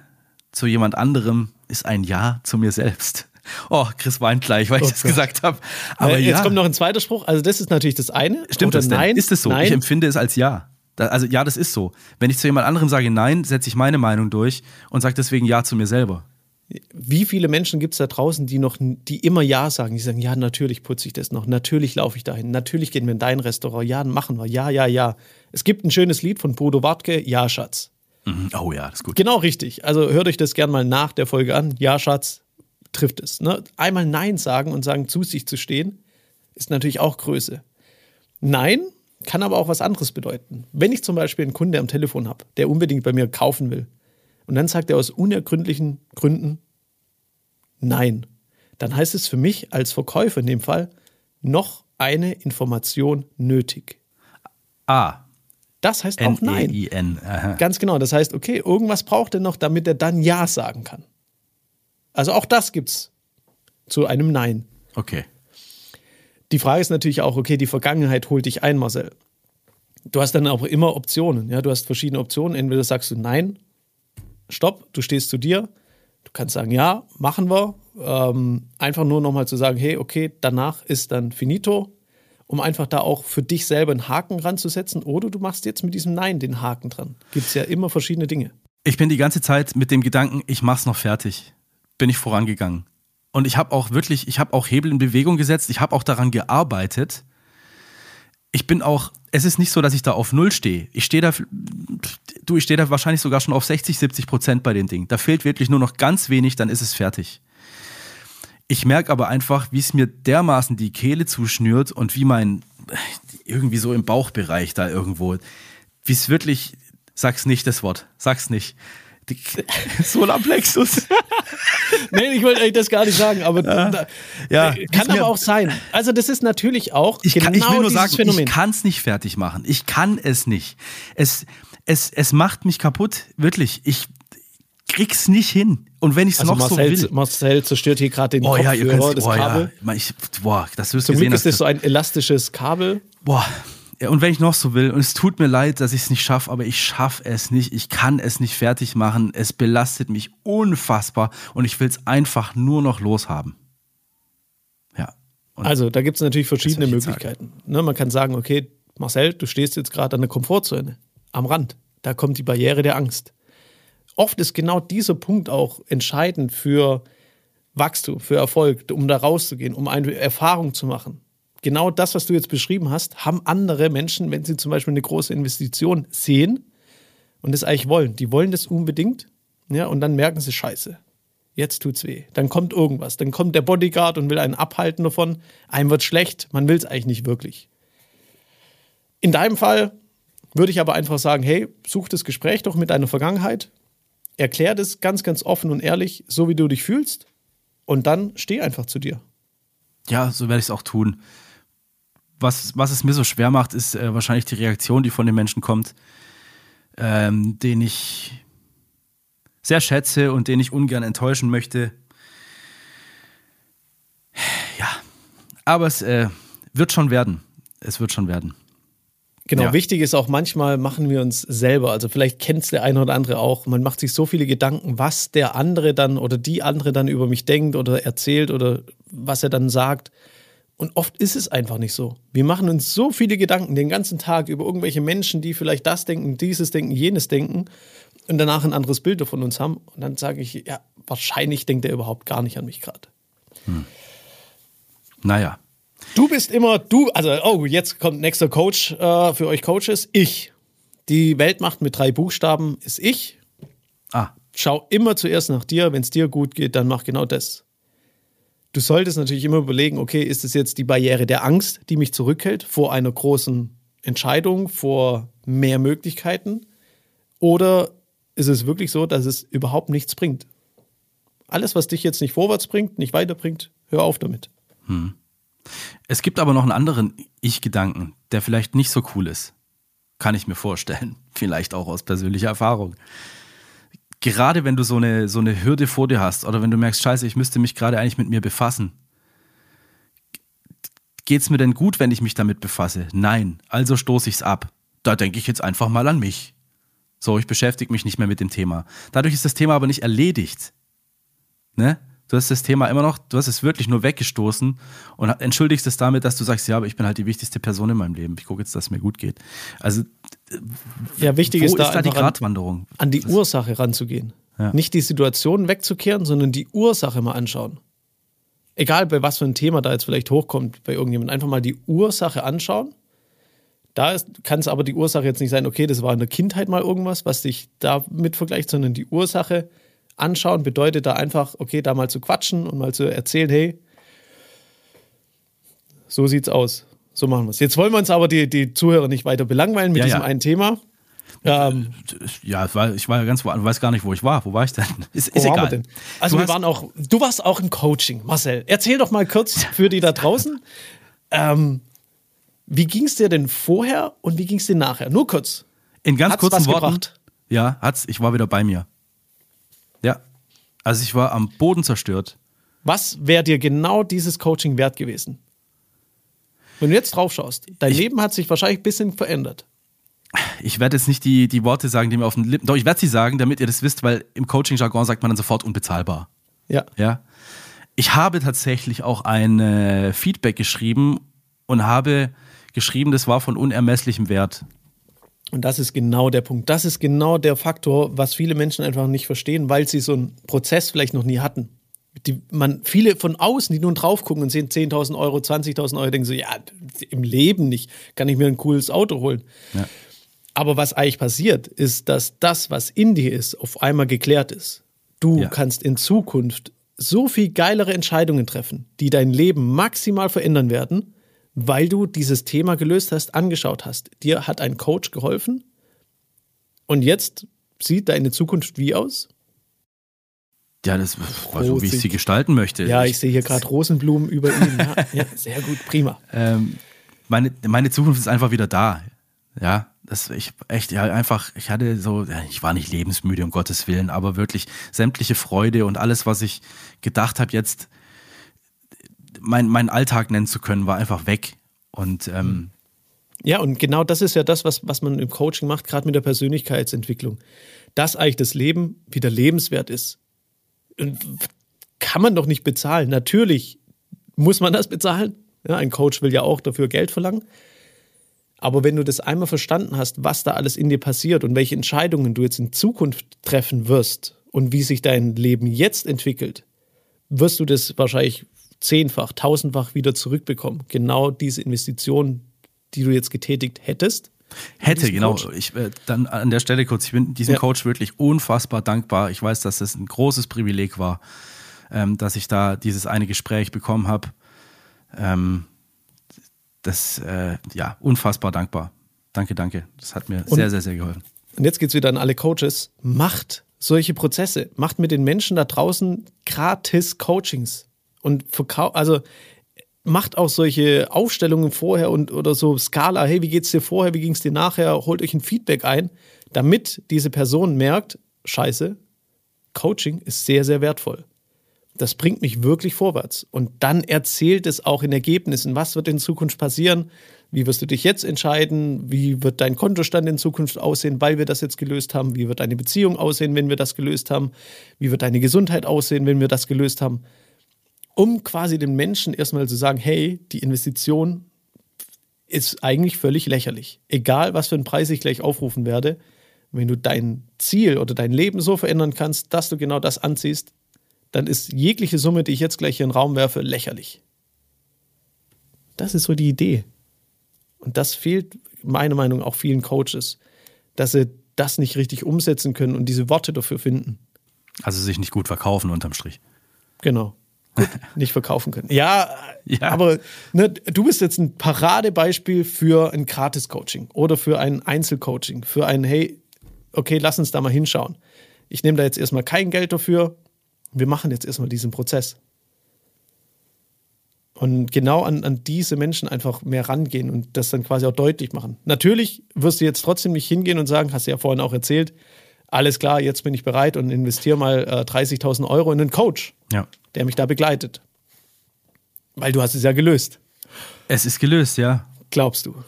zu jemand anderem ist ein Ja zu mir selbst. Oh, Chris weint gleich, weil oh ich das Gott. gesagt habe. Aber äh, jetzt ja. kommt noch ein zweiter Spruch. Also das ist natürlich das eine. Stimmt das denn? Nein? Ist es so? Nein. Ich empfinde es als Ja. also ja, das ist so. Wenn ich zu jemand anderem sage Nein, setze ich meine Meinung durch und sage deswegen Ja zu mir selber. Wie viele Menschen gibt es da draußen, die noch, die immer Ja sagen? Die sagen, ja, natürlich putze ich das noch, natürlich laufe ich dahin, natürlich gehen wir in dein Restaurant, ja, machen wir, ja, ja, ja. Es gibt ein schönes Lied von Bodo Wartke, Ja, Schatz. Mhm. Oh ja, das ist gut. Genau richtig. Also hört euch das gerne mal nach der Folge an. Ja, Schatz, trifft es. Ne? Einmal Nein sagen und sagen, zu sich zu stehen, ist natürlich auch Größe. Nein kann aber auch was anderes bedeuten. Wenn ich zum Beispiel einen Kunde am Telefon habe, der unbedingt bei mir kaufen will, und dann sagt er aus unergründlichen Gründen Nein, dann heißt es für mich als Verkäufer in dem Fall noch eine Information nötig. Ah. Das heißt auch Nein. N. Ganz genau. Das heißt, okay, irgendwas braucht er noch, damit er dann Ja sagen kann. Also auch das gibt's zu einem Nein. Okay. Die Frage ist natürlich auch, okay, die Vergangenheit holt dich ein, Marcel. Du hast dann auch immer Optionen. Ja, du hast verschiedene Optionen. Entweder sagst du Nein, Stopp, du stehst zu dir. Du kannst sagen, ja, machen wir. Ähm, einfach nur nochmal zu sagen, hey, okay, danach ist dann finito, um einfach da auch für dich selber einen Haken ranzusetzen. Oder du machst jetzt mit diesem Nein den Haken dran. Gibt es ja immer verschiedene Dinge. Ich bin die ganze Zeit mit dem Gedanken, ich mach's noch fertig bin ich vorangegangen. Und ich habe auch wirklich, ich habe auch Hebel in Bewegung gesetzt, ich habe auch daran gearbeitet. Ich bin auch, es ist nicht so, dass ich da auf Null stehe. Ich stehe da, du, ich stehe da wahrscheinlich sogar schon auf 60, 70 Prozent bei den Dingen. Da fehlt wirklich nur noch ganz wenig, dann ist es fertig. Ich merke aber einfach, wie es mir dermaßen die Kehle zuschnürt und wie mein, irgendwie so im Bauchbereich da irgendwo, wie es wirklich, sag's nicht das Wort, sag's nicht, die Solarplexus. nee, ich wollte eigentlich das gar nicht sagen, aber ja, da, ja äh, kann aber auch sein. Also das ist natürlich auch ich genau kann, ich will nur sagen, Phänomen. Ich kann es nicht fertig machen. Ich kann es nicht. Es, es, es macht mich kaputt, wirklich. Ich, krieg's nicht hin. Und wenn ich es Also noch Marcel, so will. Marcel zerstört hier gerade den Oh ja, ihr Kopfhörer, könnt das oh, Kabel. ja. Ich, boah, das wirst Zum du Glück ist das so ein elastisches Kabel. Boah. Und wenn ich noch so will, und es tut mir leid, dass ich es nicht schaffe, aber ich schaffe es nicht, ich kann es nicht fertig machen, es belastet mich unfassbar und ich will es einfach nur noch loshaben. Ja. Und Also, da gibt es natürlich verschiedene Möglichkeiten. Ne, man kann sagen, okay, Marcel, du stehst jetzt gerade an der Komfortzone, am Rand. Da kommt die Barriere der Angst. Oft ist genau dieser Punkt auch entscheidend für Wachstum, für Erfolg, um da rauszugehen, um eine Erfahrung zu machen. Genau das, was du jetzt beschrieben hast, haben andere Menschen, wenn sie zum Beispiel eine große Investition sehen und das eigentlich wollen. Die wollen das unbedingt, ja, und dann merken sie Scheiße. Jetzt tut's weh. Dann kommt irgendwas. Dann kommt der Bodyguard und will einen abhalten davon. Einem wird schlecht. Man will es eigentlich nicht wirklich. In deinem Fall würde ich aber einfach sagen: Hey, such das Gespräch doch mit deiner Vergangenheit. Erklär das ganz, ganz offen und ehrlich, so wie du dich fühlst. Und dann steh einfach zu dir. ja, so werde ich es auch tun. Was, was es mir so schwer macht, ist äh, wahrscheinlich die Reaktion, die von den Menschen kommt, ähm, den ich sehr schätze und den ich ungern enttäuschen möchte. Ja, aber es äh, wird schon werden. Es wird schon werden. Genau, Ja. wichtig ist auch manchmal machen wir uns selber, also vielleicht kennt es der eine oder andere auch, man macht sich so viele Gedanken, was der andere dann oder die andere dann über mich denkt oder erzählt oder was er dann sagt. Und oft ist es einfach nicht so. Wir machen uns so viele Gedanken den ganzen Tag über irgendwelche Menschen, die vielleicht das denken, dieses denken, jenes denken und danach ein anderes Bild von uns haben. Und dann sage ich, ja, wahrscheinlich denkt er überhaupt gar nicht an mich gerade. Naja, Du bist immer, du, also, oh, jetzt kommt nächster Coach äh, für euch Coaches. Ich. Die Weltmacht mit drei Buchstaben ist ich. ah, Schau immer zuerst nach dir. Wenn es dir gut geht, dann mach genau das. Du solltest natürlich immer überlegen, okay, ist es jetzt die Barriere der Angst, die mich zurückhält vor einer großen Entscheidung, vor mehr Möglichkeiten? Oder ist es wirklich so, dass es überhaupt nichts bringt? Alles, was dich jetzt nicht vorwärts bringt, nicht weiterbringt, hör auf damit. Es gibt aber noch einen anderen Ich-Gedanken, der vielleicht nicht so cool ist. Kann ich mir vorstellen. Vielleicht auch aus persönlicher Erfahrung. Gerade wenn du so eine, so eine Hürde vor dir hast oder wenn du merkst, scheiße, ich müsste mich gerade eigentlich mit mir befassen. Geht's mir denn gut, wenn ich mich damit befasse? Nein. Also stoße ich's ab. Da denke ich jetzt einfach mal an mich. So, ich beschäftige mich nicht mehr mit dem Thema. Dadurch ist das Thema aber nicht erledigt. Ne? Du hast das Thema immer noch, du hast es wirklich nur weggestoßen und entschuldigst es damit, dass du sagst, ja, aber ich bin halt die wichtigste Person in meinem Leben. Ich gucke jetzt, dass es mir gut geht. Also, Ja, wichtig wo ist da, ist da die an- Gratwanderung? an die Ursache ranzugehen. Ja. Nicht die Situation wegzukehren, sondern die Ursache mal anschauen. Egal bei was für ein Thema da jetzt vielleicht hochkommt bei irgendjemandem, einfach mal die Ursache anschauen. Da kann es aber die Ursache jetzt nicht sein, okay, das war in der Kindheit mal irgendwas, was dich damit vergleicht, sondern die Ursache anschauen bedeutet da einfach, okay, da mal zu quatschen und mal zu erzählen, hey, so sieht's aus. So machen wir es. Jetzt wollen wir uns aber die, die Zuhörer nicht weiter belangweilen mit Ja, diesem ja. einen Thema. Ähm, Ja, ich war, ja ganz woanders, weiß gar nicht, wo ich war. Wo war ich denn? Ist, ist egal. wir denn? Also du wir waren auch, du warst auch im Coaching, Marcel. Erzähl doch mal kurz für die da draußen. Ähm, wie ging es dir denn vorher und wie ging es dir nachher? Nur kurz. in ganz Hat's kurzen Worten. gebracht? Ja, hat's. Ich war wieder bei mir. Ja. Also ich war am Boden zerstört. Was wäre dir genau dieses Coaching wert gewesen? Wenn du jetzt drauf schaust, dein Ich- Leben hat sich wahrscheinlich ein bisschen verändert. Ich werde jetzt nicht die, die Worte sagen, die mir auf den Lippen. Doch, ich werde sie sagen, damit ihr das wisst, weil im Coaching-Jargon sagt man dann sofort unbezahlbar. Ja. Ja. Ich habe tatsächlich auch ein äh, Feedback geschrieben und habe geschrieben, das war von unermesslichem Wert. Und das ist genau der Punkt. Das ist genau der Faktor, was viele Menschen einfach nicht verstehen, weil sie so einen Prozess vielleicht noch nie hatten. Die, man, viele von außen, die nun drauf gucken und sehen 10.000 Euro, 20.000 Euro, denken so, ja, im Leben nicht, kann ich mir ein cooles Auto holen. Ja. Aber was eigentlich passiert, ist, dass das, was in dir ist, auf einmal geklärt ist. Du Ja. kannst in Zukunft so viel geilere Entscheidungen treffen, die dein Leben maximal verändern werden, weil du dieses Thema gelöst hast, angeschaut hast. Dir hat ein Coach geholfen und jetzt sieht deine Zukunft wie aus? Ja, das war so, wie ich sie gestalten möchte. Ja, ich sehe hier gerade Rosenblumen über ihm. Ja, ja, sehr gut, prima. ähm, meine, meine Zukunft ist einfach wieder da. Ja. Das ich echt ja einfach, ich hatte so, ich war nicht lebensmüde um Gottes Willen, aber wirklich sämtliche Freude und alles, was ich gedacht habe, jetzt mein, meinen Alltag nennen zu können, war einfach weg. Und ähm, ja, und genau das ist ja das, was, was man im Coaching macht, gerade mit der Persönlichkeitsentwicklung. Dass eigentlich das Leben wieder lebenswert ist. Und kann man doch nicht bezahlen. Natürlich muss man das bezahlen. Ja, ein Coach will ja auch dafür Geld verlangen. Aber wenn du das einmal verstanden hast, was da alles in dir passiert und welche Entscheidungen du jetzt in Zukunft treffen wirst und wie sich dein Leben jetzt entwickelt, wirst du das wahrscheinlich zehnfach, tausendfach wieder zurückbekommen. Genau diese Investition, die du jetzt getätigt hättest. Hätte, genau. Ich, äh, dann an der Stelle kurz, ich bin diesem ja. Coach wirklich unfassbar dankbar. Ich weiß, dass das ein großes Privileg war, ähm, dass ich da dieses eine Gespräch bekommen habe. Ähm, das, äh, ja, unfassbar dankbar. Danke, danke. Das hat mir und, sehr, sehr, sehr geholfen. Und jetzt geht es wieder an alle Coaches. Macht solche Prozesse. Macht mit den Menschen da draußen gratis Coachings. Und verkauft, also macht auch solche Aufstellungen vorher und oder so Skala, hey, wie geht's dir vorher, wie ging es dir nachher, holt euch ein Feedback ein, damit diese Person merkt, scheiße, Coaching ist sehr, sehr wertvoll. Das bringt mich wirklich vorwärts. Und dann erzählt es auch in Ergebnissen, was wird in Zukunft passieren, wie wirst du dich jetzt entscheiden, wie wird dein Kontostand in Zukunft aussehen, weil wir das jetzt gelöst haben, wie wird deine Beziehung aussehen, wenn wir das gelöst haben, wie wird deine Gesundheit aussehen, wenn wir das gelöst haben um quasi den Menschen erstmal zu sagen, hey, die Investition ist eigentlich völlig lächerlich. Egal, was für einen Preis ich gleich aufrufen werde, wenn du dein Ziel oder dein Leben so verändern kannst, dass du genau das anziehst, dann ist jegliche Summe, die ich jetzt gleich hier in den Raum werfe, lächerlich. Das ist so die Idee. Und das fehlt meiner Meinung nach auch vielen Coaches, dass sie das nicht richtig umsetzen können und diese Worte dafür finden. Also sich nicht gut verkaufen unterm Strich. Genau gut nicht verkaufen können. Ja, ja. aber ne, du bist jetzt ein Paradebeispiel für ein Gratis-Coaching oder für ein Einzelcoaching, für ein, hey, okay, lass uns da mal hinschauen. Ich nehme da jetzt erstmal kein Geld dafür. Wir machen jetzt erstmal diesen Prozess. Und genau an, an diese Menschen einfach mehr rangehen und das dann quasi auch deutlich machen. Natürlich wirst du jetzt trotzdem nicht hingehen und sagen, hast du ja vorhin auch erzählt, alles klar, jetzt bin ich bereit und investiere mal äh, 30.000 Euro in einen Coach. Ja der mich da begleitet. Weil du hast es ja gelöst. Es ist gelöst, ja. Glaubst du?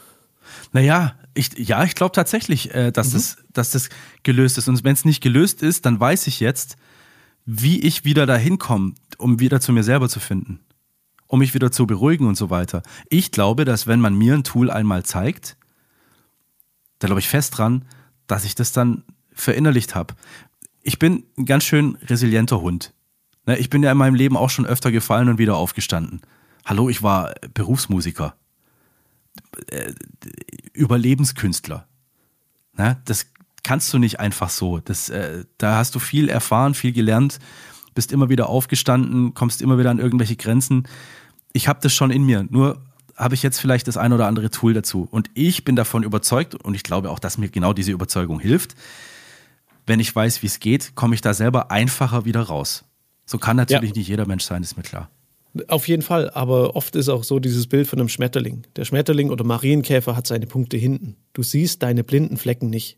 Naja, ich, ja, ich glaube tatsächlich, äh, dass, mhm. das, dass das gelöst ist. Und wenn es nicht gelöst ist, dann weiß ich jetzt, wie ich wieder dahin komme, um wieder zu mir selber zu finden. Um mich wieder zu beruhigen und so weiter. Ich glaube, dass wenn man mir ein Tool einmal zeigt, da glaube ich fest dran, dass ich das dann verinnerlicht habe. Ich bin ein ganz schön resilienter Hund. Ne, ich bin ja in meinem Leben auch schon öfter gefallen und wieder aufgestanden. Hallo, ich war Berufsmusiker. Äh, Überlebenskünstler. Ne, das kannst du nicht einfach so. Das, äh, da hast du viel erfahren, viel gelernt, bist immer wieder aufgestanden, kommst immer wieder an irgendwelche Grenzen. Ich habe das schon in mir, nur habe ich jetzt vielleicht das ein oder andere Tool dazu. Und ich bin davon überzeugt und ich glaube auch, dass mir genau diese Überzeugung hilft. Wenn ich weiß, wie es geht, komme ich da selber einfacher wieder raus. So kann natürlich ja. nicht jeder Mensch sein, ist mir klar. Auf jeden Fall, aber oft ist auch so dieses Bild von einem Schmetterling. Der Schmetterling oder Marienkäfer hat seine Punkte hinten. Du siehst deine blinden Flecken nicht.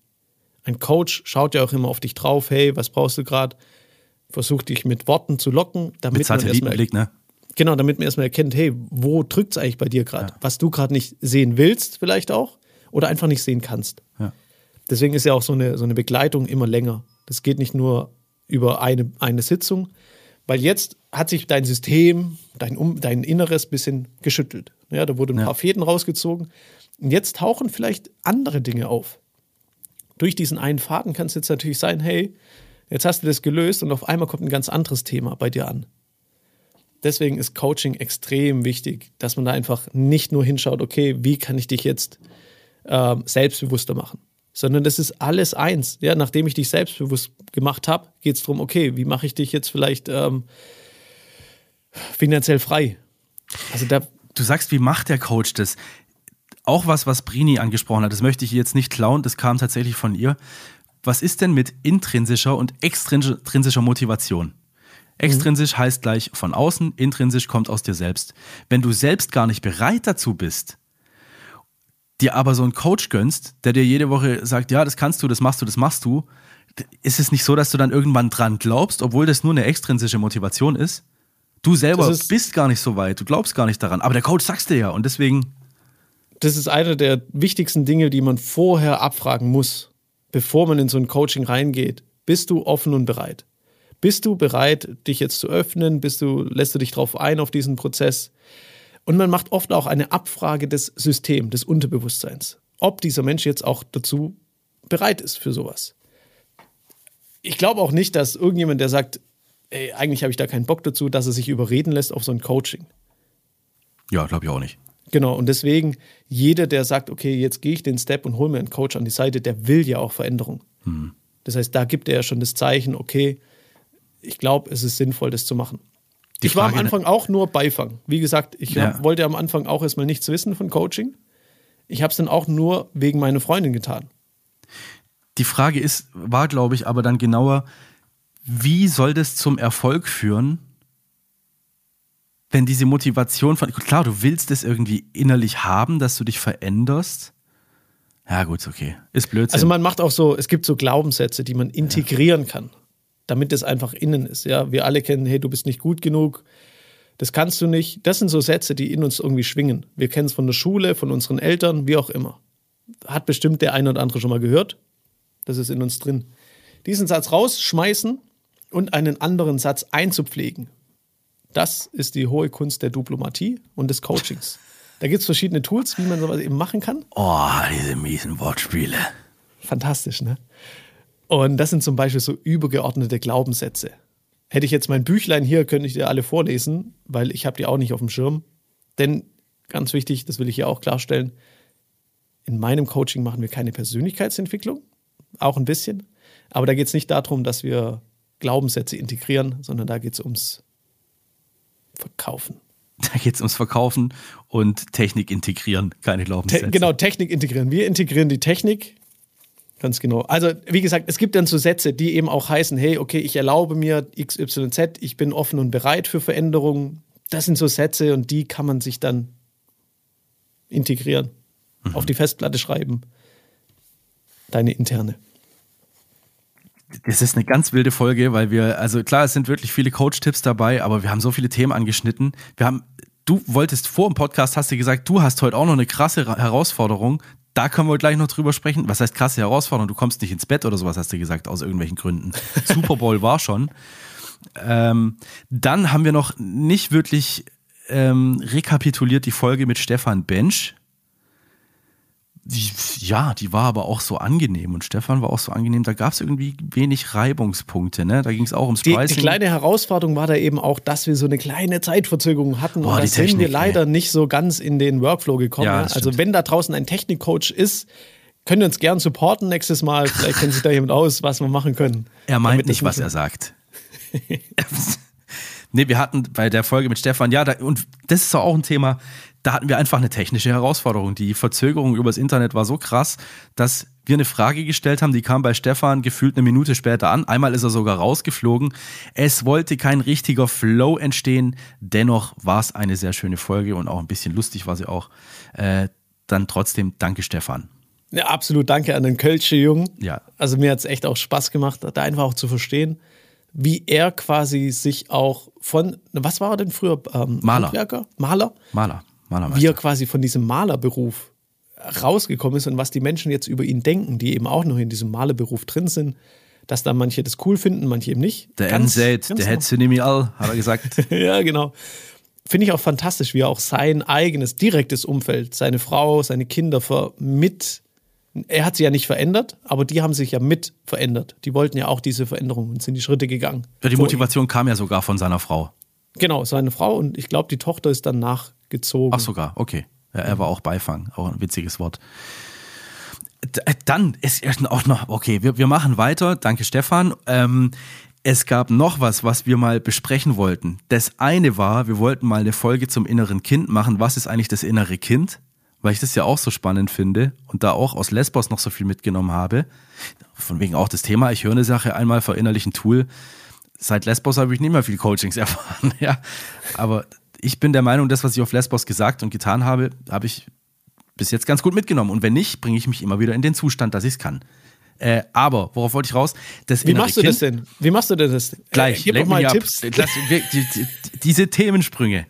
Ein Coach schaut ja auch immer auf dich drauf, hey, was brauchst du gerade? Versucht dich mit Worten zu locken, damit mit man erstmal, ne? Genau, damit man erstmal erkennt, hey, wo drückt es eigentlich bei dir gerade? Ja. Was du gerade nicht sehen willst, vielleicht auch, oder einfach nicht sehen kannst. Ja. Deswegen ist ja auch so eine, so eine Begleitung immer länger. Das geht nicht nur über eine, eine Sitzung, weil jetzt hat sich dein System, dein, um, dein Inneres ein bisschen geschüttelt. Ja, da wurden ein ja. paar Fäden rausgezogen. Und jetzt tauchen vielleicht andere Dinge auf. Durch diesen einen Faden kann es jetzt natürlich sein, hey, jetzt hast du das gelöst und auf einmal kommt ein ganz anderes Thema bei dir an. Deswegen ist Coaching extrem wichtig, dass man da einfach nicht nur hinschaut, okay, wie kann ich dich jetzt äh, selbstbewusster machen, sondern das ist alles eins. Ja, nachdem ich dich selbstbewusst gemacht habe, geht es darum, okay, wie mache ich dich jetzt vielleicht ähm, finanziell frei? Also da du sagst, wie macht der Coach das? Auch was, was Brini angesprochen hat, das möchte ich jetzt nicht klauen, das kam tatsächlich von ihr. Was ist denn mit intrinsischer und extrinsischer Motivation? Extrinsisch mhm. heißt gleich von außen, intrinsisch kommt aus dir selbst. Wenn du selbst gar nicht bereit dazu bist, dir aber so einen Coach gönnst, der dir jede Woche sagt, ja, das kannst du, das machst du, das machst du, ist es nicht so, dass du dann irgendwann dran glaubst, obwohl das nur eine extrinsische Motivation ist? Du selber bist gar nicht so weit, du glaubst gar nicht daran, aber der Coach sagst dir ja und deswegen. Das ist eine der wichtigsten Dinge, die man vorher abfragen muss, bevor man in so ein Coaching reingeht. Bist du offen und bereit? Bist du bereit, dich jetzt zu öffnen? Bist du, lässt du dich darauf ein, auf diesen Prozess? Und man macht oft auch eine Abfrage des Systems, des Unterbewusstseins, ob dieser Mensch jetzt auch dazu bereit ist für sowas. Ich glaube auch nicht, dass irgendjemand, der sagt, ey, eigentlich habe ich da keinen Bock dazu, dass er sich überreden lässt auf so ein Coaching. Ja, glaube ich auch nicht. Genau, und deswegen, jeder, der sagt, okay, jetzt gehe ich den Step und hole mir einen Coach an die Seite, der will ja auch Veränderung. Hm. Das heißt, da gibt er ja schon das Zeichen, okay, ich glaube, es ist sinnvoll, das zu machen. Die ich Frage war am Anfang auch nur Beifang. Wie gesagt, ich ja. hab, wollte am Anfang auch erstmal nichts wissen von Coaching. Ich habe es dann auch nur wegen meiner Freundin getan. Die Frage ist, war, glaube ich, aber dann genauer, wie soll das zum Erfolg führen, wenn diese Motivation von, klar, du willst es irgendwie innerlich haben, dass du dich veränderst. Ja, gut, okay. Ist blöd. Also man macht auch so, es gibt so Glaubenssätze, die man integrieren ja. kann damit es einfach innen ist. Ja, wir alle kennen, hey, du bist nicht gut genug, das kannst du nicht. Das sind so Sätze, die in uns irgendwie schwingen. Wir kennen es von der Schule, von unseren Eltern, wie auch immer. Hat bestimmt der eine oder andere schon mal gehört. Das ist in uns drin. Diesen Satz rausschmeißen und einen anderen Satz einzupflegen. Das ist die hohe Kunst der Diplomatie und des Coachings. Da gibt es verschiedene Tools, wie man sowas eben machen kann. Oh, diese miesen Wortspiele. Fantastisch, ne? Und das sind zum Beispiel so übergeordnete Glaubenssätze. Hätte ich jetzt mein Büchlein hier, könnte ich dir alle vorlesen, weil ich habe die auch nicht auf dem Schirm. Denn ganz wichtig, das will ich hier auch klarstellen, in meinem Coaching machen wir keine Persönlichkeitsentwicklung, auch ein bisschen. Aber da geht es nicht darum, dass wir Glaubenssätze integrieren, sondern da geht es ums Verkaufen. Da geht es ums Verkaufen und Technik integrieren, keine Glaubenssätze. Te genau, Technik integrieren. Wir integrieren die Technik Ganz genau. Also, wie gesagt, es gibt dann so Sätze, die eben auch heißen, hey, okay, ich erlaube mir XYZ, ich bin offen und bereit für Veränderungen. Das sind so Sätze und die kann man sich dann integrieren, mhm. auf die Festplatte schreiben. Deine interne. Das ist eine ganz wilde Folge, weil wir, also klar, es sind wirklich viele Coach-Tipps dabei, aber wir haben so viele Themen angeschnitten. Wir haben, du wolltest vor dem Podcast, hast du gesagt, du hast heute auch noch eine krasse Herausforderung da können wir gleich noch drüber sprechen. Was heißt krasse Herausforderung? Du kommst nicht ins Bett oder sowas, hast du gesagt, aus irgendwelchen Gründen. Super Bowl war schon. Ähm, dann haben wir noch nicht wirklich ähm, rekapituliert die Folge mit Stefan Bench die, ja, die war aber auch so angenehm und Stefan war auch so angenehm. Da gab es irgendwie wenig Reibungspunkte. Ne? Da ging es auch ums die, Pricing. Die kleine Herausforderung war da eben auch, dass wir so eine kleine Zeitverzögerung hatten Boah, und da sind wir leider ey. nicht so ganz in den Workflow gekommen. Ja, ja. Also wenn da draußen ein Technikcoach ist, können wir uns gern supporten nächstes Mal. Vielleicht kennt sich da jemand aus, was wir machen können. Er meint nicht, was er sagt. nee, wir hatten bei der Folge mit Stefan, ja, da, und das ist auch ein Thema, da hatten wir einfach eine technische Herausforderung. Die Verzögerung übers Internet war so krass, dass wir eine Frage gestellt haben, die kam bei Stefan gefühlt eine Minute später an. Einmal ist er sogar rausgeflogen. Es wollte kein richtiger Flow entstehen. Dennoch war es eine sehr schöne Folge und auch ein bisschen lustig war sie auch. Äh, dann trotzdem danke Stefan. Ja, absolut danke an den Kölsche Jungen. Ja. Also mir hat es echt auch Spaß gemacht, da einfach auch zu verstehen, wie er quasi sich auch von, was war er denn früher? Ähm, Maler. Handwerker? Maler? Maler. Malermeister. wie er quasi von diesem Malerberuf rausgekommen ist und was die Menschen jetzt über ihn denken, die eben auch noch in diesem Malerberuf drin sind, dass da manche das cool finden, manche eben nicht. Der N-Set, der hätte sie nämlich all, hat er gesagt. ja, genau. Finde ich auch fantastisch, wie er auch sein eigenes direktes Umfeld, seine Frau, seine Kinder mit, er hat sie ja nicht verändert, aber die haben sich ja mit verändert. Die wollten ja auch diese Veränderung und sind die Schritte gegangen. Ja, die Motivation kam ja sogar von seiner Frau. Genau, seine Frau und ich glaube, die Tochter ist dann nachgezogen. Ach sogar, okay. Ja, er war auch Beifang, auch ein witziges Wort. Äh, dann ist auch noch, okay, wir, wir machen weiter. Danke, Stefan. Ähm, es gab noch was, was wir mal besprechen wollten. Das eine war, wir wollten mal eine Folge zum inneren Kind machen. Was ist eigentlich das innere Kind? Weil ich das ja auch so spannend finde und da auch aus Lesbos noch so viel mitgenommen habe. Von wegen auch das Thema, ich höre eine Sache einmal verinnerlichen Tool seit Lesbos habe ich nicht mehr viel Coachings erfahren, ja. Aber ich bin der Meinung, das, was ich auf Lesbos gesagt und getan habe, habe ich bis jetzt ganz gut mitgenommen. Und wenn nicht, bringe ich mich immer wieder in den Zustand, dass ich es kann. Äh, aber, worauf wollte ich raus? Das Wie machst du kind, das denn? Wie machst du das? Gleich, äh, gib mal Tipps. Lass, die, die, diese Themensprünge.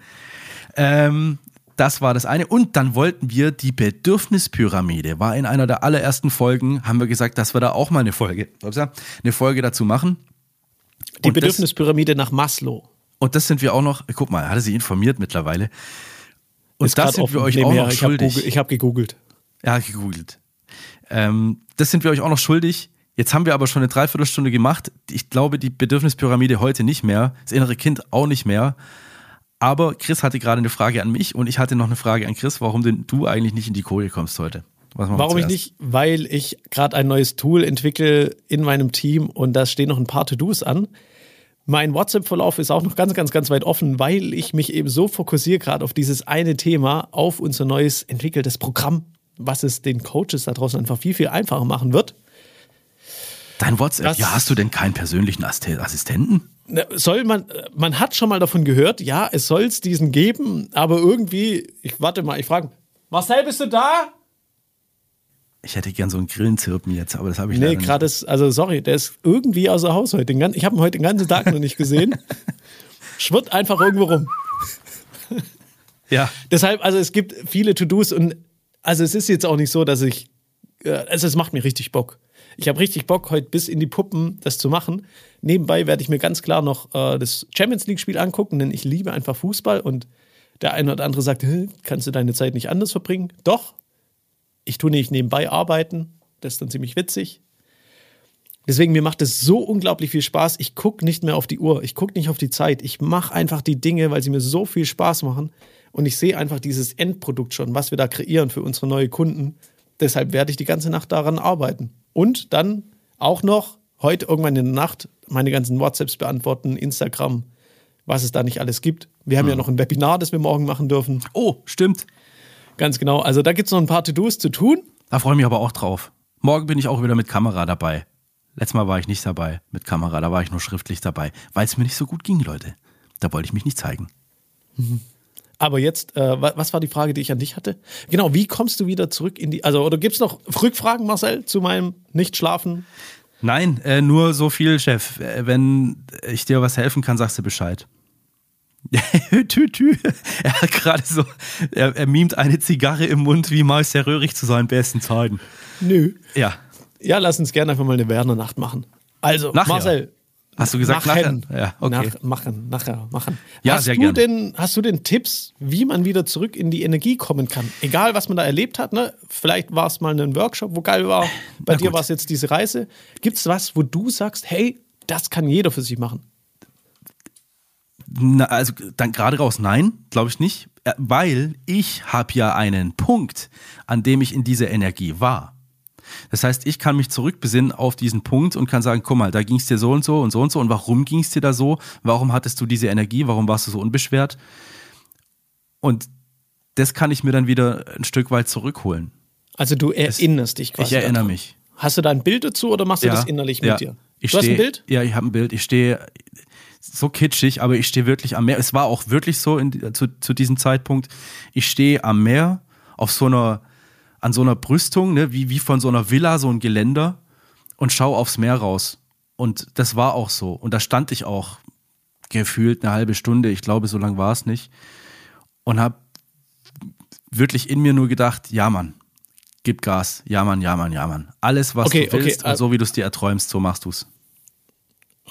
Ähm, das war das eine. Und dann wollten wir die Bedürfnispyramide. War in einer der allerersten Folgen, haben wir gesagt, dass wir da auch mal eine Folge, eine Folge dazu machen. Die und Bedürfnispyramide das, nach Maslow. Und das sind wir auch noch, guck mal, hatte sie informiert mittlerweile. Und Ist das sind wir euch auch noch ich schuldig. Ich habe gegoogelt. Ja, gegoogelt. Ähm, das sind wir euch auch noch schuldig. Jetzt haben wir aber schon eine Dreiviertelstunde gemacht. Ich glaube, die Bedürfnispyramide heute nicht mehr. Das innere Kind auch nicht mehr. Aber Chris hatte gerade eine Frage an mich und ich hatte noch eine Frage an Chris, warum denn du eigentlich nicht in die Kohle kommst heute. Warum ich nicht? Weil ich gerade ein neues Tool entwickle in meinem Team und da stehen noch ein paar To-Dos an. Mein WhatsApp-Verlauf ist auch noch ganz, ganz, ganz weit offen, weil ich mich eben so fokussiere gerade auf dieses eine Thema, auf unser neues entwickeltes Programm, was es den Coaches da draußen einfach viel, viel einfacher machen wird. Dein WhatsApp, das, ja, hast du denn keinen persönlichen Assistenten? Soll man, man hat schon mal davon gehört, ja, es soll es diesen geben, aber irgendwie, ich warte mal, ich frage, Marcel, bist du da? Ich hätte gern so einen Grillenzirpen jetzt, aber das habe ich nee, nicht. Nee, gerade ist, also sorry, der ist irgendwie außer Haus heute. Ich habe ihn heute den ganzen Tag noch nicht gesehen. Schwirrt einfach irgendwo rum. ja. Deshalb, also es gibt viele To-Dos und also es ist jetzt auch nicht so, dass ich, äh, also es macht mir richtig Bock. Ich habe richtig Bock, heute bis in die Puppen das zu machen. Nebenbei werde ich mir ganz klar noch äh, das Champions League-Spiel angucken, denn ich liebe einfach Fußball und der eine oder andere sagt, kannst du deine Zeit nicht anders verbringen? Doch. Ich tue nicht nebenbei arbeiten. Das ist dann ziemlich witzig. Deswegen, mir macht es so unglaublich viel Spaß. Ich gucke nicht mehr auf die Uhr. Ich gucke nicht auf die Zeit. Ich mache einfach die Dinge, weil sie mir so viel Spaß machen. Und ich sehe einfach dieses Endprodukt schon, was wir da kreieren für unsere neuen Kunden. Deshalb werde ich die ganze Nacht daran arbeiten. Und dann auch noch heute irgendwann in der Nacht meine ganzen WhatsApps beantworten, Instagram, was es da nicht alles gibt. Wir haben mhm. ja noch ein Webinar, das wir morgen machen dürfen. Oh, stimmt. Ganz genau. Also da gibt es noch ein paar To-Dos zu tun. Da freue ich mich aber auch drauf. Morgen bin ich auch wieder mit Kamera dabei. Letztes Mal war ich nicht dabei mit Kamera, da war ich nur schriftlich dabei, weil es mir nicht so gut ging, Leute. Da wollte ich mich nicht zeigen. Mhm. Aber jetzt, äh, was war die Frage, die ich an dich hatte? Genau, wie kommst du wieder zurück in die, also, oder gibt es noch Rückfragen, Marcel, zu meinem Nicht-Schlafen? Nein, äh, nur so viel, Chef. Äh, wenn ich dir was helfen kann, sagst du Bescheid. tü, tü. Er hat gerade so, er, er mimt eine Zigarre im Mund, wie Meister Röhrig zu seinen besten Zeiten. Nö. Ja. Ja, lass uns gerne einfach mal eine Werner-Nacht machen. Also, Nachher. Marcel, Hast du gesagt machen. nachher? Ja, okay. Nach, machen, nachher, machen. Ja, hast sehr du gerne. Denn, hast du denn Tipps, wie man wieder zurück in die Energie kommen kann? Egal, was man da erlebt hat, ne? Vielleicht war es mal ein Workshop, wo geil war. Bei Na dir war es jetzt diese Reise. Gibt es was, wo du sagst, hey, das kann jeder für sich machen? Na, also dann gerade raus, nein, glaube ich nicht, äh, weil ich habe ja einen Punkt, an dem ich in dieser Energie war. Das heißt, ich kann mich zurückbesinnen auf diesen Punkt und kann sagen, guck mal, da ging es dir so und so und so und so und warum ging es dir da so? Warum hattest du diese Energie? Warum warst du so unbeschwert? Und das kann ich mir dann wieder ein Stück weit zurückholen. Also du erinnerst das, dich quasi. Ich erinnere daran. mich. Hast du da ein Bild dazu oder machst du ja, das innerlich mit ja. dir? Ich du steh, hast ein Bild? Ja, ich habe ein Bild. Ich stehe so kitschig, aber ich stehe wirklich am Meer. Es war auch wirklich so in, zu, zu diesem Zeitpunkt. Ich stehe am Meer auf so einer an so einer Brüstung, ne, wie, wie von so einer Villa, so ein Geländer und schau aufs Meer raus. Und das war auch so. Und da stand ich auch gefühlt eine halbe Stunde, ich glaube, so lang war es nicht. Und habe wirklich in mir nur gedacht, ja Mann, gib Gas, ja Mann, ja Mann, ja Mann. Alles, was okay, du willst okay, und so wie du es dir erträumst, so machst du es.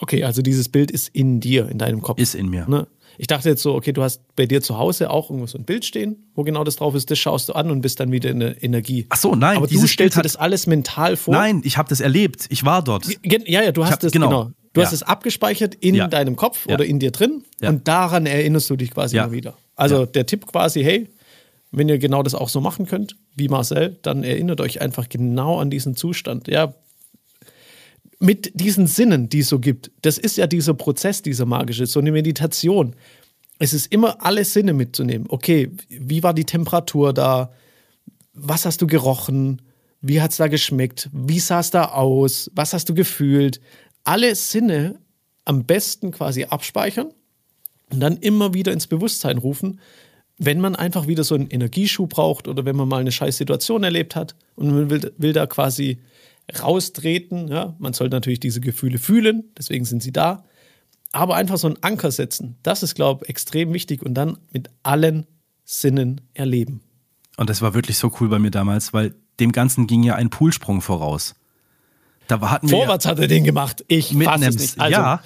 Okay, also dieses Bild ist in dir, in deinem Kopf. Ist in mir. Ne? Ich dachte jetzt so, okay, du hast bei dir zu Hause auch irgendwo so ein Bild stehen, wo genau das drauf ist, das schaust du an und bist dann wieder in der Energie. Ach so, nein. Aber du stellst dir das alles mental vor? Nein, ich habe das erlebt. Ich war dort. Ja, ja, du hast es genau. genau. Du ja. hast es abgespeichert in ja. deinem Kopf ja. oder in dir drin und daran erinnerst du dich quasi immer wieder. Also der Tipp quasi, hey, wenn ihr genau das auch so machen könnt, wie Marcel, dann erinnert euch einfach genau an diesen Zustand. Ja, mit diesen Sinnen, die es so gibt. Das ist ja dieser Prozess, dieser magische, so eine Meditation es ist immer alle Sinne mitzunehmen. Okay, wie war die Temperatur da? Was hast du gerochen? Wie hat es da geschmeckt? Wie sah es da aus? Was hast du gefühlt? Alle Sinne am besten quasi abspeichern und dann immer wieder ins Bewusstsein rufen. wenn man einfach wieder so einen Energieschub braucht oder wenn man mal eine scheiß Situation erlebt hat und man will, will da quasi raustreten. Ja? Man soll natürlich diese Gefühle fühlen, deswegen sind sie da. Aber einfach so einen Anker setzen, das ist, glaube ich, extrem wichtig und dann mit allen Sinnen erleben. Und das war wirklich so cool bei mir damals, weil dem Ganzen ging ja ein Poolsprung voraus. Da hatten wir Vorwärts ja hat er den gemacht. Ich fasse es nicht. Also, ja,